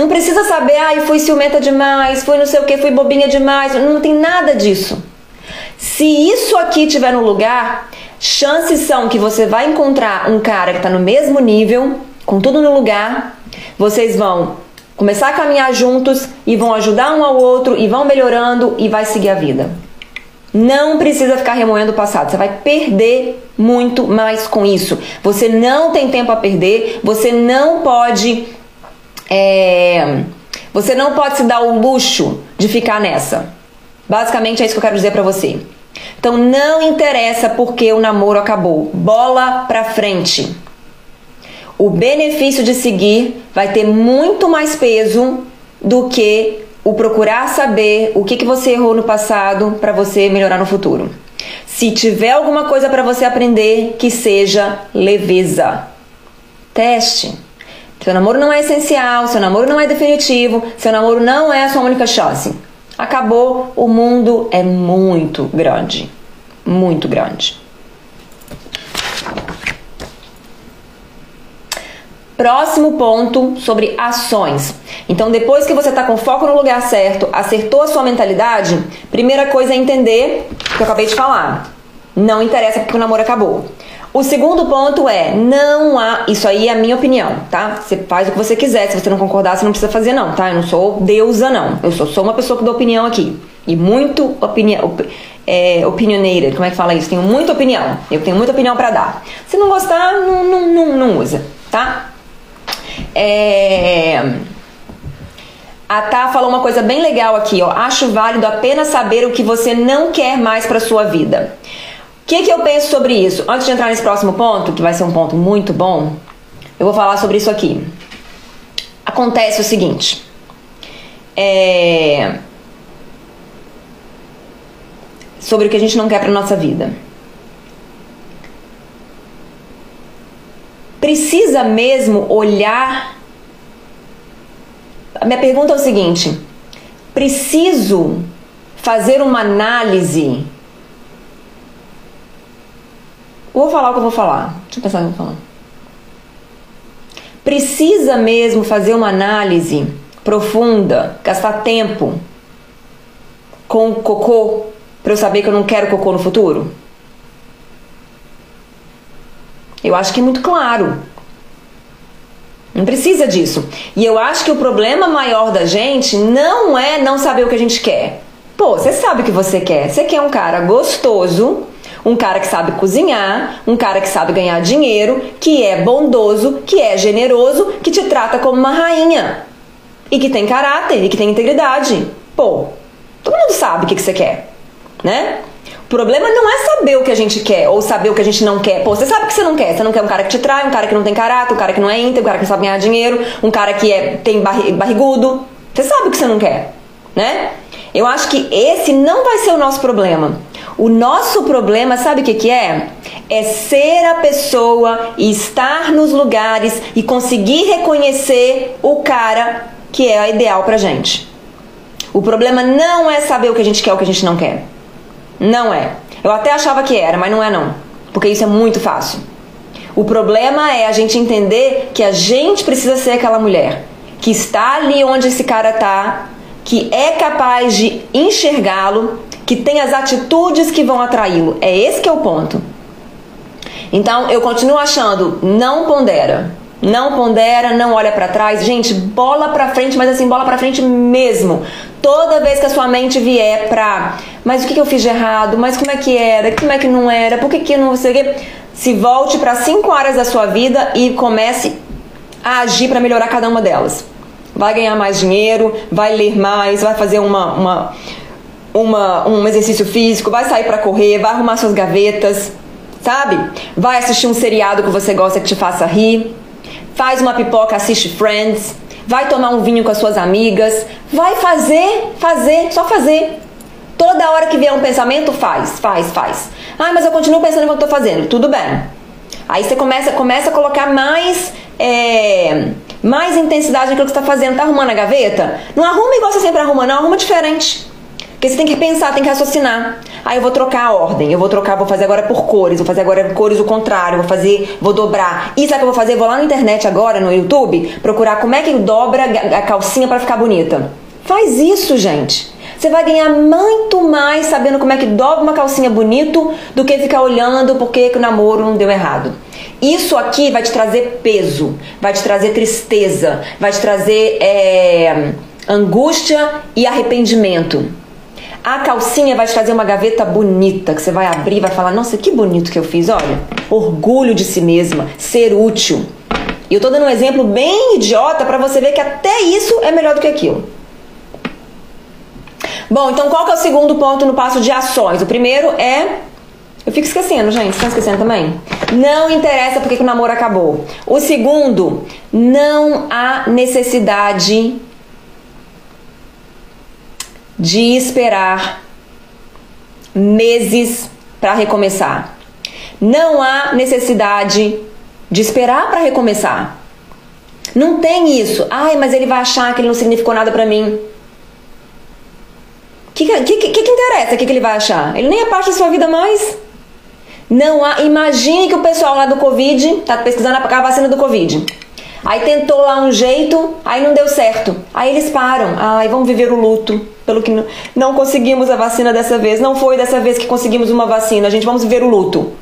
Não precisa saber, ai, fui ciumenta demais, fui não sei o que, fui bobinha demais. Não tem nada disso. Se isso aqui tiver no lugar, chances são que você vai encontrar um cara que está no mesmo nível, com tudo no lugar. Vocês vão começar a caminhar juntos e vão ajudar um ao outro e vão melhorando e vai seguir a vida. Não precisa ficar remoendo o passado, você vai perder muito mais com isso. Você não tem tempo a perder, você não pode é, você não pode se dar o luxo de ficar nessa. Basicamente é isso que eu quero dizer para você. Então não interessa porque o namoro acabou. Bola pra frente. O benefício de seguir vai ter muito mais peso do que o procurar saber o que, que você errou no passado para você melhorar no futuro. Se tiver alguma coisa para você aprender, que seja leveza. Teste. Seu namoro não é essencial, seu namoro não é definitivo, seu namoro não é a sua única chance. Acabou, o mundo é muito grande. Muito grande. Próximo ponto sobre ações. Então, depois que você está com foco no lugar certo, acertou a sua mentalidade, primeira coisa é entender o que eu acabei de falar. Não interessa porque o namoro acabou. O segundo ponto é, não há, isso aí é a minha opinião, tá? Você faz o que você quiser, se você não concordar, você não precisa fazer não, tá? Eu não sou deusa não, eu sou só uma pessoa que dá opinião aqui. E muito opinião, op, é, opinionated, como é que fala isso? Tenho muita opinião, eu tenho muita opinião para dar. Se não gostar, não, não, não, não usa, tá? É... A Tá falou uma coisa bem legal aqui, ó. Acho válido apenas saber o que você não quer mais para sua vida que, que eu penso sobre isso? Antes de entrar nesse próximo ponto, que vai ser um ponto muito bom, eu vou falar sobre isso aqui. Acontece o seguinte. É... Sobre o que a gente não quer para nossa vida. Precisa mesmo olhar. A minha pergunta é o seguinte: preciso fazer uma análise Vou falar o que eu vou falar. Deixa eu pensar o que eu vou falar. Precisa mesmo fazer uma análise profunda, gastar tempo com cocô para eu saber que eu não quero cocô no futuro? Eu acho que é muito claro. Não precisa disso. E eu acho que o problema maior da gente não é não saber o que a gente quer. Pô, você sabe o que você quer. Você quer um cara gostoso, um cara que sabe cozinhar, um cara que sabe ganhar dinheiro, que é bondoso, que é generoso, que te trata como uma rainha. E que tem caráter e que tem integridade. Pô, todo mundo sabe o que, que você quer, né? problema não é saber o que a gente quer ou saber o que a gente não quer. Pô, você sabe o que você não quer. Você não quer um cara que te trai, um cara que não tem caráter, um cara que não é íntegro, um cara que não sabe ganhar dinheiro, um cara que é, tem barrigudo. Você sabe o que você não quer, né? Eu acho que esse não vai ser o nosso problema. O nosso problema, sabe o que, que é? É ser a pessoa e estar nos lugares e conseguir reconhecer o cara que é a ideal pra gente. O problema não é saber o que a gente quer ou o que a gente não quer. Não é. Eu até achava que era, mas não é não. Porque isso é muito fácil. O problema é a gente entender que a gente precisa ser aquela mulher que está ali onde esse cara tá, que é capaz de enxergá-lo, que tem as atitudes que vão atraí-lo. É esse que é o ponto. Então, eu continuo achando, não pondera. Não pondera, não olha para trás. Gente, bola para frente, mas assim, bola para frente mesmo. Toda vez que a sua mente vier pra, mas o que, que eu fiz de errado? Mas como é que era? Como é que não era? Por que que não sei? Se volte para cinco áreas da sua vida e comece a agir para melhorar cada uma delas. Vai ganhar mais dinheiro, vai ler mais, vai fazer uma, uma, uma um exercício físico, vai sair para correr, vai arrumar suas gavetas, sabe? Vai assistir um seriado que você gosta que te faça rir faz uma pipoca, assiste Friends, vai tomar um vinho com as suas amigas, vai fazer, fazer, só fazer. Toda hora que vier um pensamento, faz, faz, faz. Ah, mas eu continuo pensando no que eu tô fazendo. Tudo bem. Aí você começa, começa a colocar mais, é, mais intensidade naquilo que você está fazendo. Tá arrumando a gaveta? Não arruma igual você sempre arruma, não. Arruma diferente. Porque você tem que pensar, tem que raciocinar. Aí eu vou trocar a ordem, eu vou trocar, vou fazer agora por cores, vou fazer agora cores o contrário, vou fazer, vou dobrar. E sabe o que eu vou fazer? Vou lá na internet agora, no YouTube, procurar como é que dobra a calcinha para ficar bonita. Faz isso, gente. Você vai ganhar muito mais sabendo como é que dobra uma calcinha bonito do que ficar olhando porque o namoro não deu errado. Isso aqui vai te trazer peso, vai te trazer tristeza, vai te trazer é, angústia e arrependimento. A calcinha vai te trazer uma gaveta bonita que você vai abrir e vai falar: Nossa, que bonito que eu fiz, olha. Orgulho de si mesma, ser útil. E eu tô dando um exemplo bem idiota para você ver que até isso é melhor do que aquilo. Bom, então qual que é o segundo ponto no passo de ações? O primeiro é. Eu fico esquecendo, gente. Tá esquecendo também? Não interessa porque que o namoro acabou. O segundo, não há necessidade de esperar meses para recomeçar. Não há necessidade de esperar para recomeçar. Não tem isso. Ai, mas ele vai achar que ele não significou nada para mim. O que que, que, que, interessa? O que, que ele vai achar? Ele nem é parte da sua vida mais. Não há. Imagine que o pessoal lá do Covid tá pesquisando a vacina do Covid. Aí tentou lá um jeito, aí não deu certo. Aí eles param. Ai, vamos viver o luto. Pelo que não conseguimos a vacina dessa vez. Não foi dessa vez que conseguimos uma vacina. Gente, vamos viver o luto.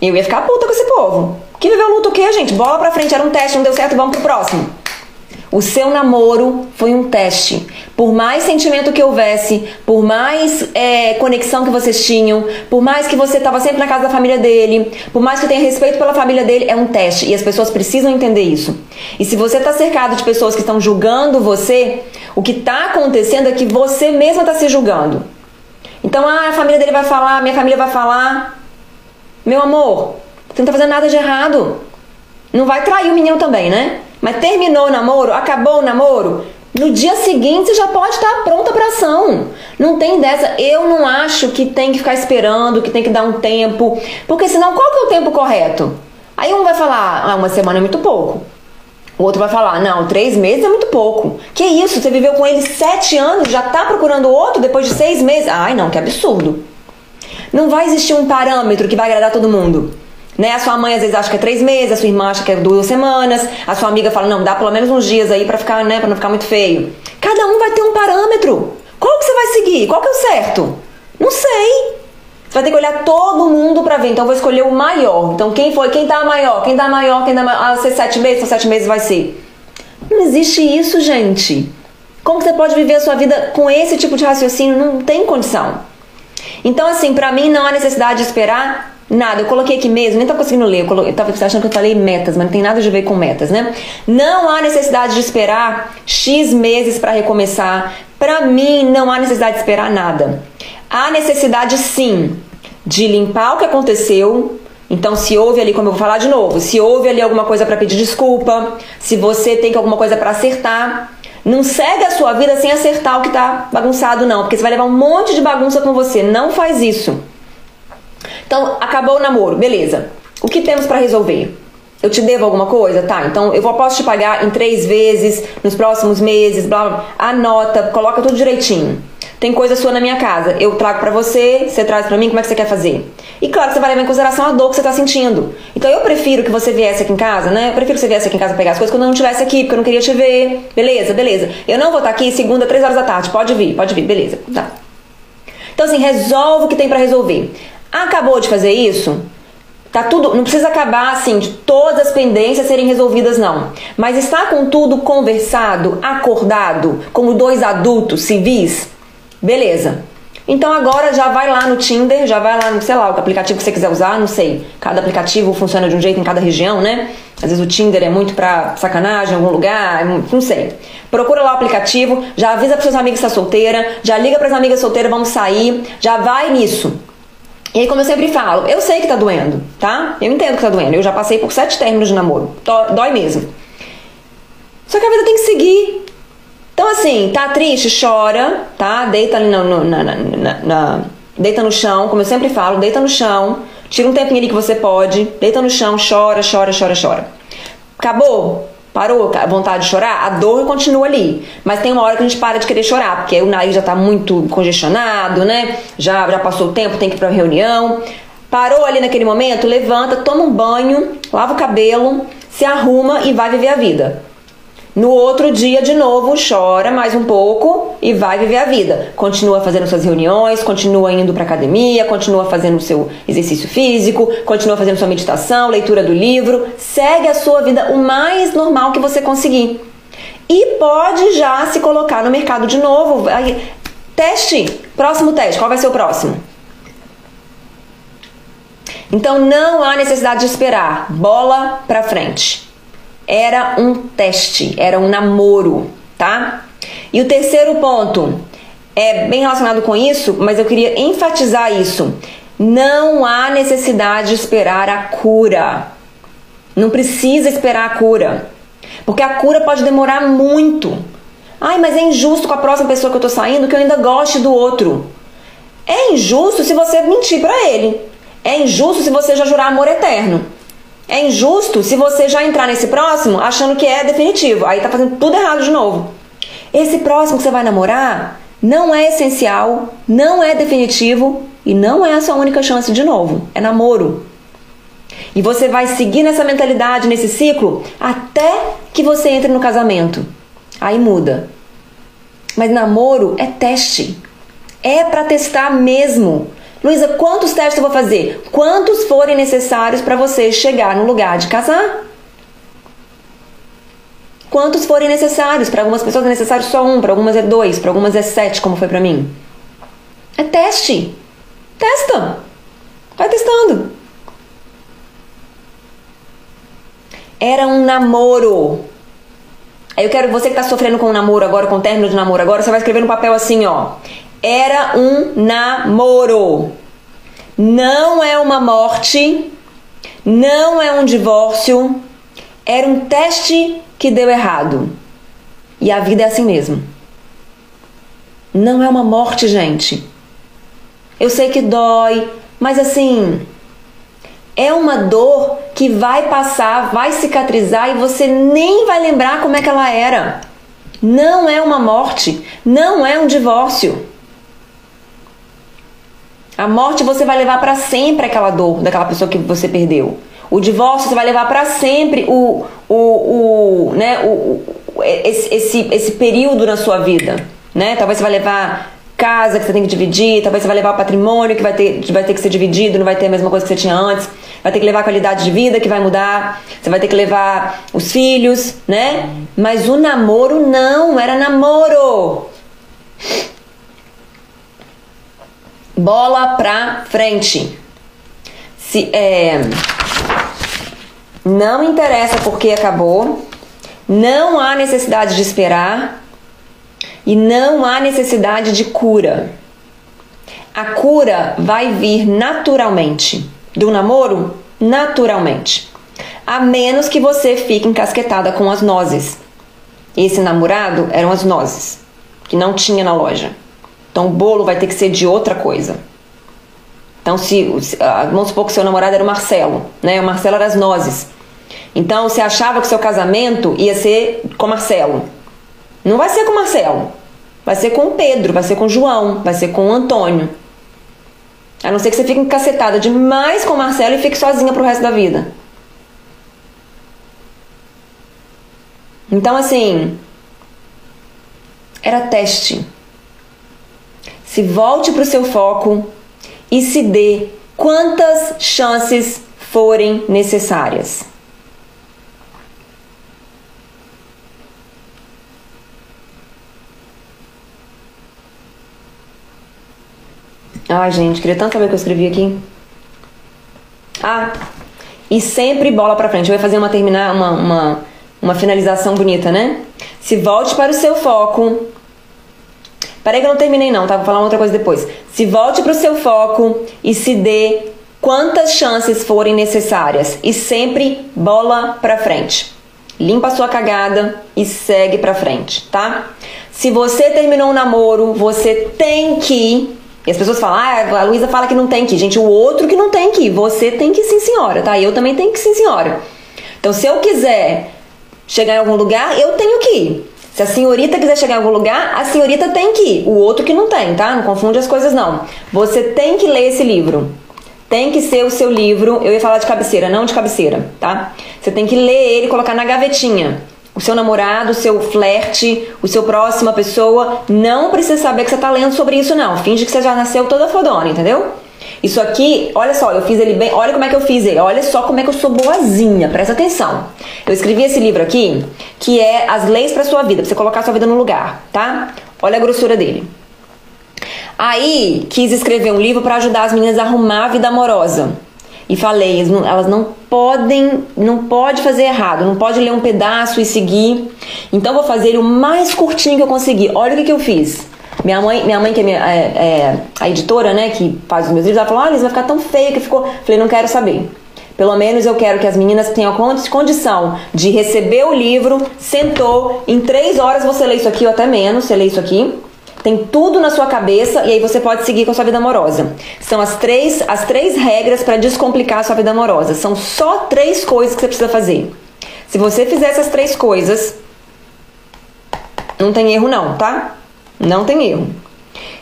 Eu ia ficar puta com esse povo. Que viveu o luto o quê, gente? Bola pra frente, era um teste, não deu certo, vamos pro próximo. O seu namoro foi um teste. Por mais sentimento que houvesse, por mais é, conexão que vocês tinham, por mais que você estava sempre na casa da família dele, por mais que tenha respeito pela família dele, é um teste. E as pessoas precisam entender isso. E se você está cercado de pessoas que estão julgando você, o que está acontecendo é que você mesma está se julgando. Então, ah, a família dele vai falar, minha família vai falar. Meu amor, você não está fazendo nada de errado. Não vai trair o menino também, né? Mas terminou o namoro, acabou o namoro, no dia seguinte você já pode estar pronta para ação. Não tem dessa. Eu não acho que tem que ficar esperando, que tem que dar um tempo. Porque senão qual que é o tempo correto? Aí um vai falar, ah, uma semana é muito pouco. O outro vai falar, não, três meses é muito pouco. Que isso? Você viveu com ele sete anos, já tá procurando outro depois de seis meses? Ai, não, que absurdo. Não vai existir um parâmetro que vai agradar todo mundo. Né? A sua mãe às vezes acha que é três meses, a sua irmã acha que é duas semanas, a sua amiga fala, não, dá pelo menos uns dias aí para ficar, né, para não ficar muito feio. Cada um vai ter um parâmetro. Qual que você vai seguir? Qual que é o certo? Não sei. Você vai ter que olhar todo mundo para ver. Então eu vou escolher o maior. Então quem foi? Quem tá maior? Quem tá maior? Quem tá maior? Ah, ser sete meses? Então sete meses vai ser. Não existe isso, gente. Como você pode viver a sua vida com esse tipo de raciocínio? Não tem condição. Então, assim, para mim não há necessidade de esperar Nada, eu coloquei aqui mesmo, nem tá conseguindo ler, eu, coloquei, eu tava achando que eu falei metas, mas não tem nada a ver com metas, né? Não há necessidade de esperar X meses para recomeçar. Para mim, não há necessidade de esperar nada. Há necessidade sim de limpar o que aconteceu. Então, se houve ali, como eu vou falar de novo, se houve ali alguma coisa para pedir desculpa, se você tem alguma coisa para acertar, não segue a sua vida sem acertar o que tá bagunçado, não, porque você vai levar um monte de bagunça com você. Não faz isso. Então, acabou o namoro, beleza. O que temos para resolver? Eu te devo alguma coisa? Tá, então eu posso te pagar em três vezes, nos próximos meses, blá blá. Anota, coloca tudo direitinho. Tem coisa sua na minha casa, eu trago para você, você traz para mim, como é que você quer fazer? E claro, você vai levar em consideração a dor que você tá sentindo. Então eu prefiro que você viesse aqui em casa, né? Eu prefiro que você viesse aqui em casa pegar as coisas quando eu não estivesse aqui, porque eu não queria te ver. Beleza, beleza. Eu não vou estar tá aqui segunda, três horas da tarde. Pode vir, pode vir, beleza. Tá. Então assim, resolve o que tem para resolver. Acabou de fazer isso? Tá tudo, não precisa acabar assim de todas as pendências serem resolvidas não, mas está com tudo conversado, acordado, como dois adultos civis. Beleza. Então agora já vai lá no Tinder, já vai lá no, sei lá, o aplicativo que você quiser usar, não sei. Cada aplicativo funciona de um jeito em cada região, né? Às vezes o Tinder é muito pra sacanagem em algum lugar, não sei. Procura lá o aplicativo, já avisa pros seus amigos que está solteira, já liga pras amigas solteiras, vamos sair, já vai nisso. E aí, como eu sempre falo, eu sei que tá doendo, tá? Eu entendo que tá doendo. Eu já passei por sete términos de namoro. Dói mesmo. Só que a vida tem que seguir. Então, assim, tá triste? Chora, tá? Deita ali no, no, na, na, na, Deita no chão, como eu sempre falo, deita no chão. Tira um tempinho ali que você pode. Deita no chão, chora, chora, chora, chora. Acabou? Parou a vontade de chorar? A dor continua ali. Mas tem uma hora que a gente para de querer chorar, porque o nariz já tá muito congestionado, né? Já, já passou o tempo, tem que ir pra reunião. Parou ali naquele momento, levanta, toma um banho, lava o cabelo, se arruma e vai viver a vida. No outro dia, de novo, chora mais um pouco e vai viver a vida. Continua fazendo suas reuniões, continua indo para academia, continua fazendo seu exercício físico, continua fazendo sua meditação, leitura do livro. Segue a sua vida o mais normal que você conseguir. E pode já se colocar no mercado de novo. Teste. Próximo teste. Qual vai ser o próximo? Então não há necessidade de esperar. Bola para frente era um teste, era um namoro, tá? E o terceiro ponto é bem relacionado com isso, mas eu queria enfatizar isso. Não há necessidade de esperar a cura. Não precisa esperar a cura. Porque a cura pode demorar muito. Ai, mas é injusto com a próxima pessoa que eu tô saindo que eu ainda goste do outro. É injusto se você mentir para ele. É injusto se você já jurar amor eterno. É injusto se você já entrar nesse próximo achando que é definitivo. Aí tá fazendo tudo errado de novo. Esse próximo que você vai namorar não é essencial, não é definitivo e não é a sua única chance de novo. É namoro. E você vai seguir nessa mentalidade, nesse ciclo, até que você entre no casamento. Aí muda. Mas namoro é teste. É para testar mesmo. Luísa, quantos testes eu vou fazer? Quantos forem necessários para você chegar no lugar de casar? Quantos forem necessários? Para algumas pessoas é necessário só um, para algumas é dois, para algumas é sete, como foi para mim. É teste. Testa. Vai testando. Era um namoro. Aí eu quero você que está sofrendo com um namoro agora, com o término de namoro agora, você vai escrever no papel assim, ó era um namoro. Não é uma morte, não é um divórcio, era um teste que deu errado. E a vida é assim mesmo. Não é uma morte, gente. Eu sei que dói, mas assim, é uma dor que vai passar, vai cicatrizar e você nem vai lembrar como é que ela era. Não é uma morte, não é um divórcio. A morte você vai levar para sempre aquela dor daquela pessoa que você perdeu. O divórcio você vai levar para sempre o, o, o, né, o, esse, esse, esse período na sua vida. Né? Talvez você vai levar casa que você tem que dividir, talvez você vai levar patrimônio que vai ter, vai ter que ser dividido, não vai ter a mesma coisa que você tinha antes, vai ter que levar a qualidade de vida que vai mudar, você vai ter que levar os filhos, né? Mas o namoro não, era namoro. Bola pra frente. Se, é, não interessa porque acabou, não há necessidade de esperar e não há necessidade de cura. A cura vai vir naturalmente. Do namoro, naturalmente. A menos que você fique encasquetada com as nozes. Esse namorado eram as nozes, que não tinha na loja. Então o bolo vai ter que ser de outra coisa. Então, se, ah, vamos supor que seu namorado era o Marcelo, né? O Marcelo era as nozes. Então, você achava que seu casamento ia ser com Marcelo. Não vai ser com Marcelo. Vai ser com o Pedro, vai ser com o João, vai ser com o Antônio. A não ser que você fique encacetada demais com o Marcelo e fique sozinha pro resto da vida. Então, assim, era teste. Se volte para o seu foco e se dê quantas chances forem necessárias. Ai, gente, queria tanto saber o que eu escrevi aqui. Ah, e sempre bola pra frente. Eu vou fazer uma terminar uma, uma, uma finalização bonita, né? Se volte para o seu foco. Peraí que eu não terminei não, tá? Vou falar outra coisa depois. Se volte para o seu foco e se dê quantas chances forem necessárias e sempre bola pra frente. Limpa a sua cagada e segue pra frente, tá? Se você terminou um namoro, você tem que e as pessoas falam, ah, a Luísa fala que não tem que. Gente, o outro que não tem que. Você tem que sim, senhora, tá? Eu também tenho que sim, senhora. Então, se eu quiser chegar em algum lugar, eu tenho que ir. Se a senhorita quiser chegar em algum lugar, a senhorita tem que ir. O outro que não tem, tá? Não confunde as coisas, não. Você tem que ler esse livro. Tem que ser o seu livro. Eu ia falar de cabeceira, não de cabeceira, tá? Você tem que ler ele e colocar na gavetinha o seu namorado, o seu flerte, o seu próxima pessoa, não precisa saber que você tá lendo sobre isso, não. Finge que você já nasceu toda fodona, entendeu? Isso aqui, olha só, eu fiz ele bem. Olha como é que eu fiz ele. Olha só como é que eu sou boazinha. Presta atenção. Eu escrevi esse livro aqui, que é As Leis para Sua Vida, pra você colocar sua vida no lugar, tá? Olha a grossura dele. Aí, quis escrever um livro para ajudar as meninas a arrumar a vida amorosa. E falei, elas não podem, não pode fazer errado, não pode ler um pedaço e seguir. Então vou fazer o mais curtinho que eu conseguir. Olha o que, que eu fiz. Minha mãe, minha mãe que é, minha, é, é a editora, né, que faz os meus livros, ela falou: "Olha, isso vai ficar tão feio que ficou". Falei: "Não quero saber". Pelo menos eu quero que as meninas tenham condição de receber o livro, sentou, em três horas você lê isso aqui ou até menos, você lê isso aqui, tem tudo na sua cabeça e aí você pode seguir com a sua vida amorosa. São as três, as três regras para descomplicar a sua vida amorosa. São só três coisas que você precisa fazer. Se você fizer essas três coisas, não tem erro não, tá? Não tem erro.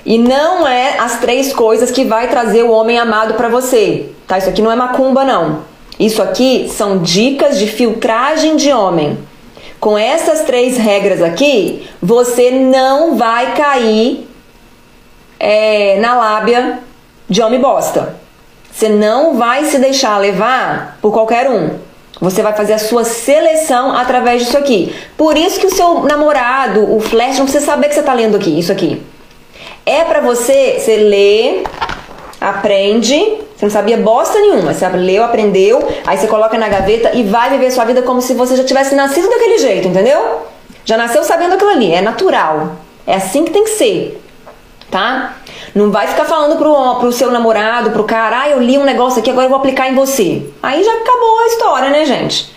E não é as três coisas que vai trazer o homem amado para você, tá? Isso aqui não é macumba não. Isso aqui são dicas de filtragem de homem. Com essas três regras aqui, você não vai cair é, na lábia de homem bosta. Você não vai se deixar levar por qualquer um. Você vai fazer a sua seleção através disso aqui. Por isso que o seu namorado, o flash, não precisa saber que você está lendo aqui, isso aqui. É para você, você lê, aprende, você não sabia bosta nenhuma, você leu, aprendeu, aí você coloca na gaveta e vai viver sua vida como se você já tivesse nascido daquele jeito, entendeu? Já nasceu sabendo aquilo ali, é natural. É assim que tem que ser, tá? Não vai ficar falando pro, pro seu namorado, pro cara, ah, eu li um negócio aqui, agora eu vou aplicar em você. Aí já acabou a história, né, gente?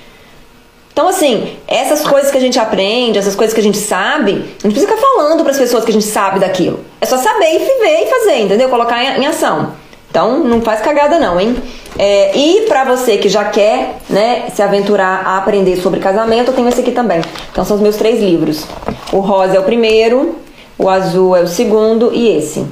Então, assim, essas coisas que a gente aprende, essas coisas que a gente sabe, a gente precisa ficar falando para as pessoas que a gente sabe daquilo. É só saber e viver e fazer, entendeu? Colocar em, em ação. Então, não faz cagada não, hein? É, e para você que já quer, né, se aventurar a aprender sobre casamento, eu tenho esse aqui também. Então, são os meus três livros. O rosa é o primeiro, o azul é o segundo e esse.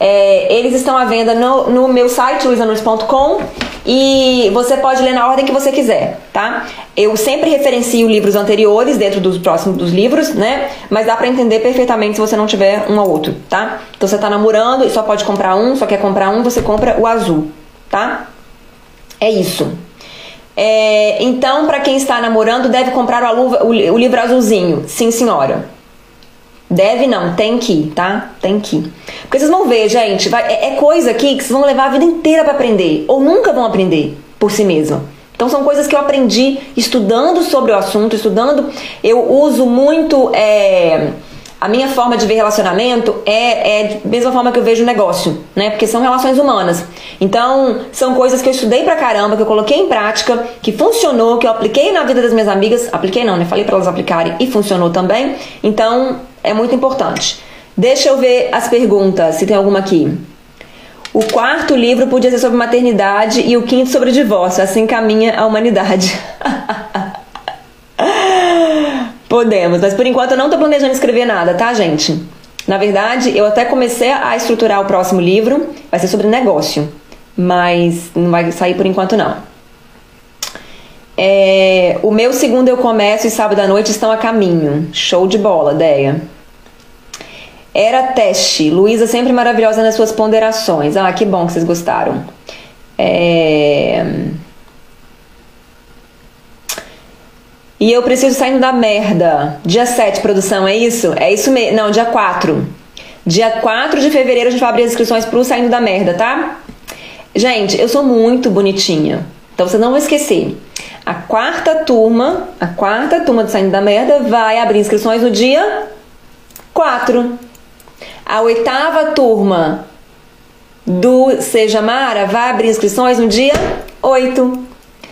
É, eles estão à venda no, no meu site, luisanunes.com e você pode ler na ordem que você quiser, tá? Eu sempre referencio livros anteriores dentro dos próximos dos livros, né? Mas dá para entender perfeitamente se você não tiver um ou outro, tá? Então você tá namorando e só pode comprar um, só quer comprar um, você compra o azul, tá? É isso. É, então, para quem está namorando, deve comprar o, o, o livro azulzinho. Sim, senhora. Deve não, tem que, tá? Tem que. Porque vocês vão ver, gente, vai, é, é coisa aqui que vocês vão levar a vida inteira para aprender, ou nunca vão aprender por si mesma. Então são coisas que eu aprendi estudando sobre o assunto, estudando. Eu uso muito é, a minha forma de ver relacionamento é, é da mesma forma que eu vejo negócio, né? Porque são relações humanas. Então, são coisas que eu estudei pra caramba, que eu coloquei em prática, que funcionou, que eu apliquei na vida das minhas amigas. Apliquei não, né? Falei para elas aplicarem e funcionou também. Então, é muito importante. Deixa eu ver as perguntas, se tem alguma aqui. O quarto livro podia ser sobre maternidade e o quinto sobre divórcio. Assim caminha a humanidade. Podemos, mas por enquanto eu não tô planejando escrever nada, tá, gente? Na verdade, eu até comecei a estruturar o próximo livro, vai ser sobre negócio, mas não vai sair por enquanto não. É, o meu segundo eu começo e sábado à noite estão a caminho. Show de bola, ideia. Era teste. Luísa sempre maravilhosa nas suas ponderações. Ah, que bom que vocês gostaram. É... E eu preciso saindo da merda. Dia 7, produção, é isso? É isso mesmo. Não, dia 4. Dia 4 de fevereiro a gente vai abrir as inscrições pro Saindo da Merda, tá? Gente, eu sou muito bonitinha. Então vocês não vão esquecer. A quarta turma, a quarta turma do Saindo da Merda vai abrir inscrições no dia 4. A oitava turma do Seja Mara vai abrir inscrições no dia 8.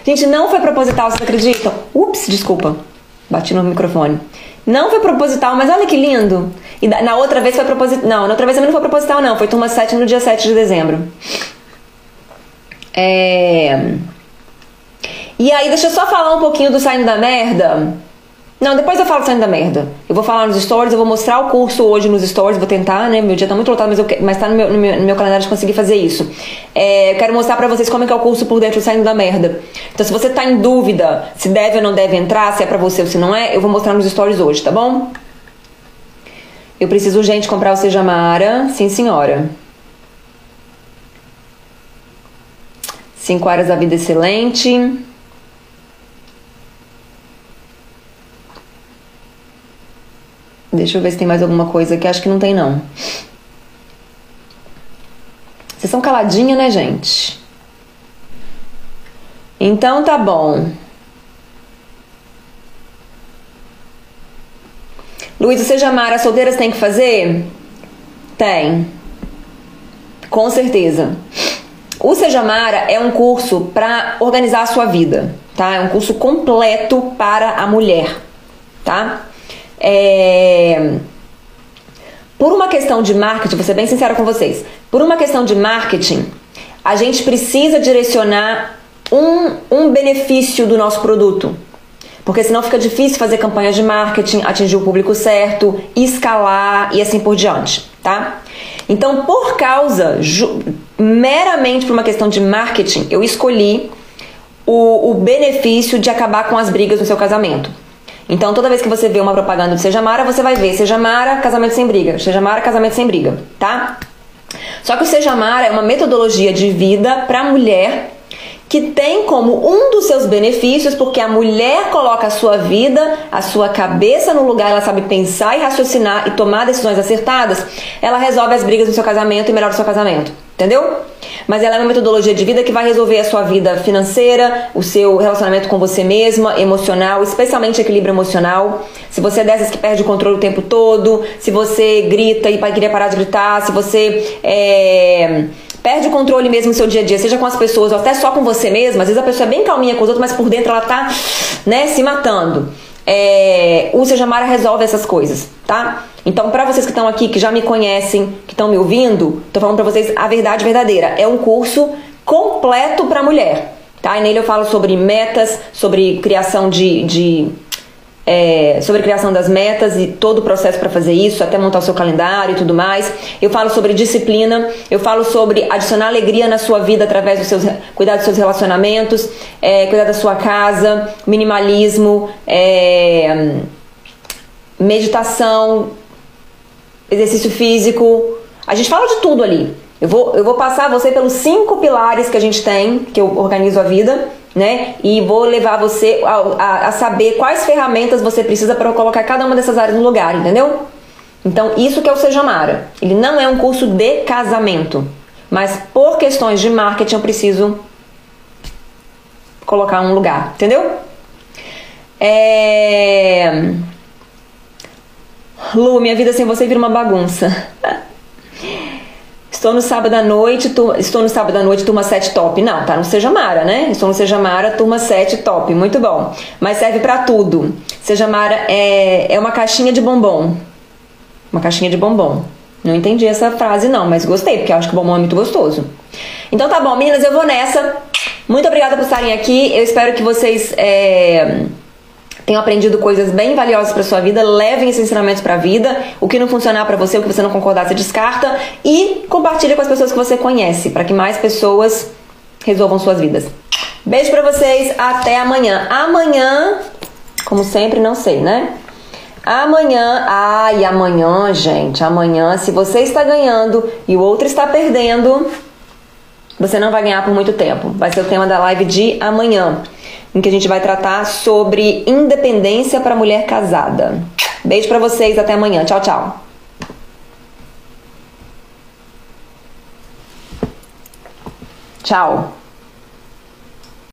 Gente, não foi proposital, vocês acreditam? Ups, desculpa. Bati no microfone. Não foi proposital, mas olha que lindo. E na outra vez foi proposital. Não, na outra vez também não foi proposital, não. Foi turma 7 no dia 7 de dezembro. É... E aí, deixa eu só falar um pouquinho do Saindo da Merda. Não, depois eu falo saindo da merda. Eu vou falar nos stories, eu vou mostrar o curso hoje nos stories, vou tentar, né? Meu dia tá muito lotado, mas, eu, mas tá no meu, no, meu, no meu calendário de conseguir fazer isso. É, eu quero mostrar pra vocês como é que é o curso por dentro saindo da merda. Então, se você tá em dúvida se deve ou não deve entrar, se é pra você ou se não é, eu vou mostrar nos stories hoje, tá bom? Eu preciso urgente comprar o Seja Mara. Sim, senhora. 5 horas da vida excelente. Deixa eu ver se tem mais alguma coisa aqui. Acho que não tem, não. Vocês são caladinha, né, gente? Então tá bom. Luiz, você já Mara, solteiras tem que fazer? Tem. Com certeza. O Sejamara é um curso para organizar a sua vida, tá? É um curso completo para a mulher, tá? É... Por uma questão de marketing, vou ser bem sincera com vocês, por uma questão de marketing, a gente precisa direcionar um, um benefício do nosso produto. Porque senão fica difícil fazer campanhas de marketing, atingir o público certo, escalar e assim por diante, tá? Então, por causa, meramente por uma questão de marketing, eu escolhi o, o benefício de acabar com as brigas no seu casamento. Então, toda vez que você vê uma propaganda do Seja Mara, você vai ver Seja Mara, casamento sem briga. Seja Mara, casamento sem briga, tá? Só que o Seja Mara é uma metodologia de vida para mulher que tem como um dos seus benefícios, porque a mulher coloca a sua vida, a sua cabeça no lugar, ela sabe pensar e raciocinar e tomar decisões acertadas, ela resolve as brigas no seu casamento e melhora o seu casamento. Entendeu? Mas ela é uma metodologia de vida que vai resolver a sua vida financeira, o seu relacionamento com você mesma, emocional, especialmente equilíbrio emocional. Se você é dessas que perde o controle o tempo todo, se você grita e queria parar de gritar, se você é, perde o controle mesmo no seu dia a dia, seja com as pessoas ou até só com você mesma, às vezes a pessoa é bem calminha com os outros, mas por dentro ela tá, né, se matando. É, o Seja Mara resolve essas coisas, tá? Então, para vocês que estão aqui, que já me conhecem, que estão me ouvindo, tô falando para vocês a verdade verdadeira. É um curso completo para mulher, tá? E nele eu falo sobre metas, sobre criação de, de é, sobre criação das metas e todo o processo para fazer isso, até montar o seu calendário e tudo mais. Eu falo sobre disciplina, eu falo sobre adicionar alegria na sua vida através dos seus cuidar dos seus relacionamentos, é, cuidar da sua casa, minimalismo, é, meditação, exercício físico. A gente fala de tudo ali. Eu vou, eu vou passar você pelos cinco pilares que a gente tem, que eu organizo a vida, né? E vou levar você a, a, a saber quais ferramentas você precisa para colocar cada uma dessas áreas no lugar, entendeu? Então, isso que é o Seja Mara. Ele não é um curso de casamento, mas por questões de marketing eu preciso colocar um lugar, entendeu? É... Lu, minha vida sem você vira uma bagunça. Estou no sábado à noite, tu, estou no sábado à noite, turma 7 top. Não, tá no Seja Mara, né? Estou no Seja Mara, turma 7 top. Muito bom. Mas serve para tudo. Seja Mara é, é uma caixinha de bombom. Uma caixinha de bombom. Não entendi essa frase, não, mas gostei, porque eu acho que bombom é muito gostoso. Então tá bom, meninas, eu vou nessa. Muito obrigada por estarem aqui. Eu espero que vocês. É tenham aprendido coisas bem valiosas para sua vida, levem esses ensinamentos para a vida. O que não funcionar para você, o que você não concordar, você descarta e compartilhe com as pessoas que você conhece, para que mais pessoas resolvam suas vidas. Beijo para vocês, até amanhã. Amanhã, como sempre, não sei, né? Amanhã, ai, amanhã, gente, amanhã, se você está ganhando e o outro está perdendo, você não vai ganhar por muito tempo. Vai ser o tema da live de amanhã em que a gente vai tratar sobre independência para mulher casada. Beijo para vocês, até amanhã. Tchau, tchau. Tchau.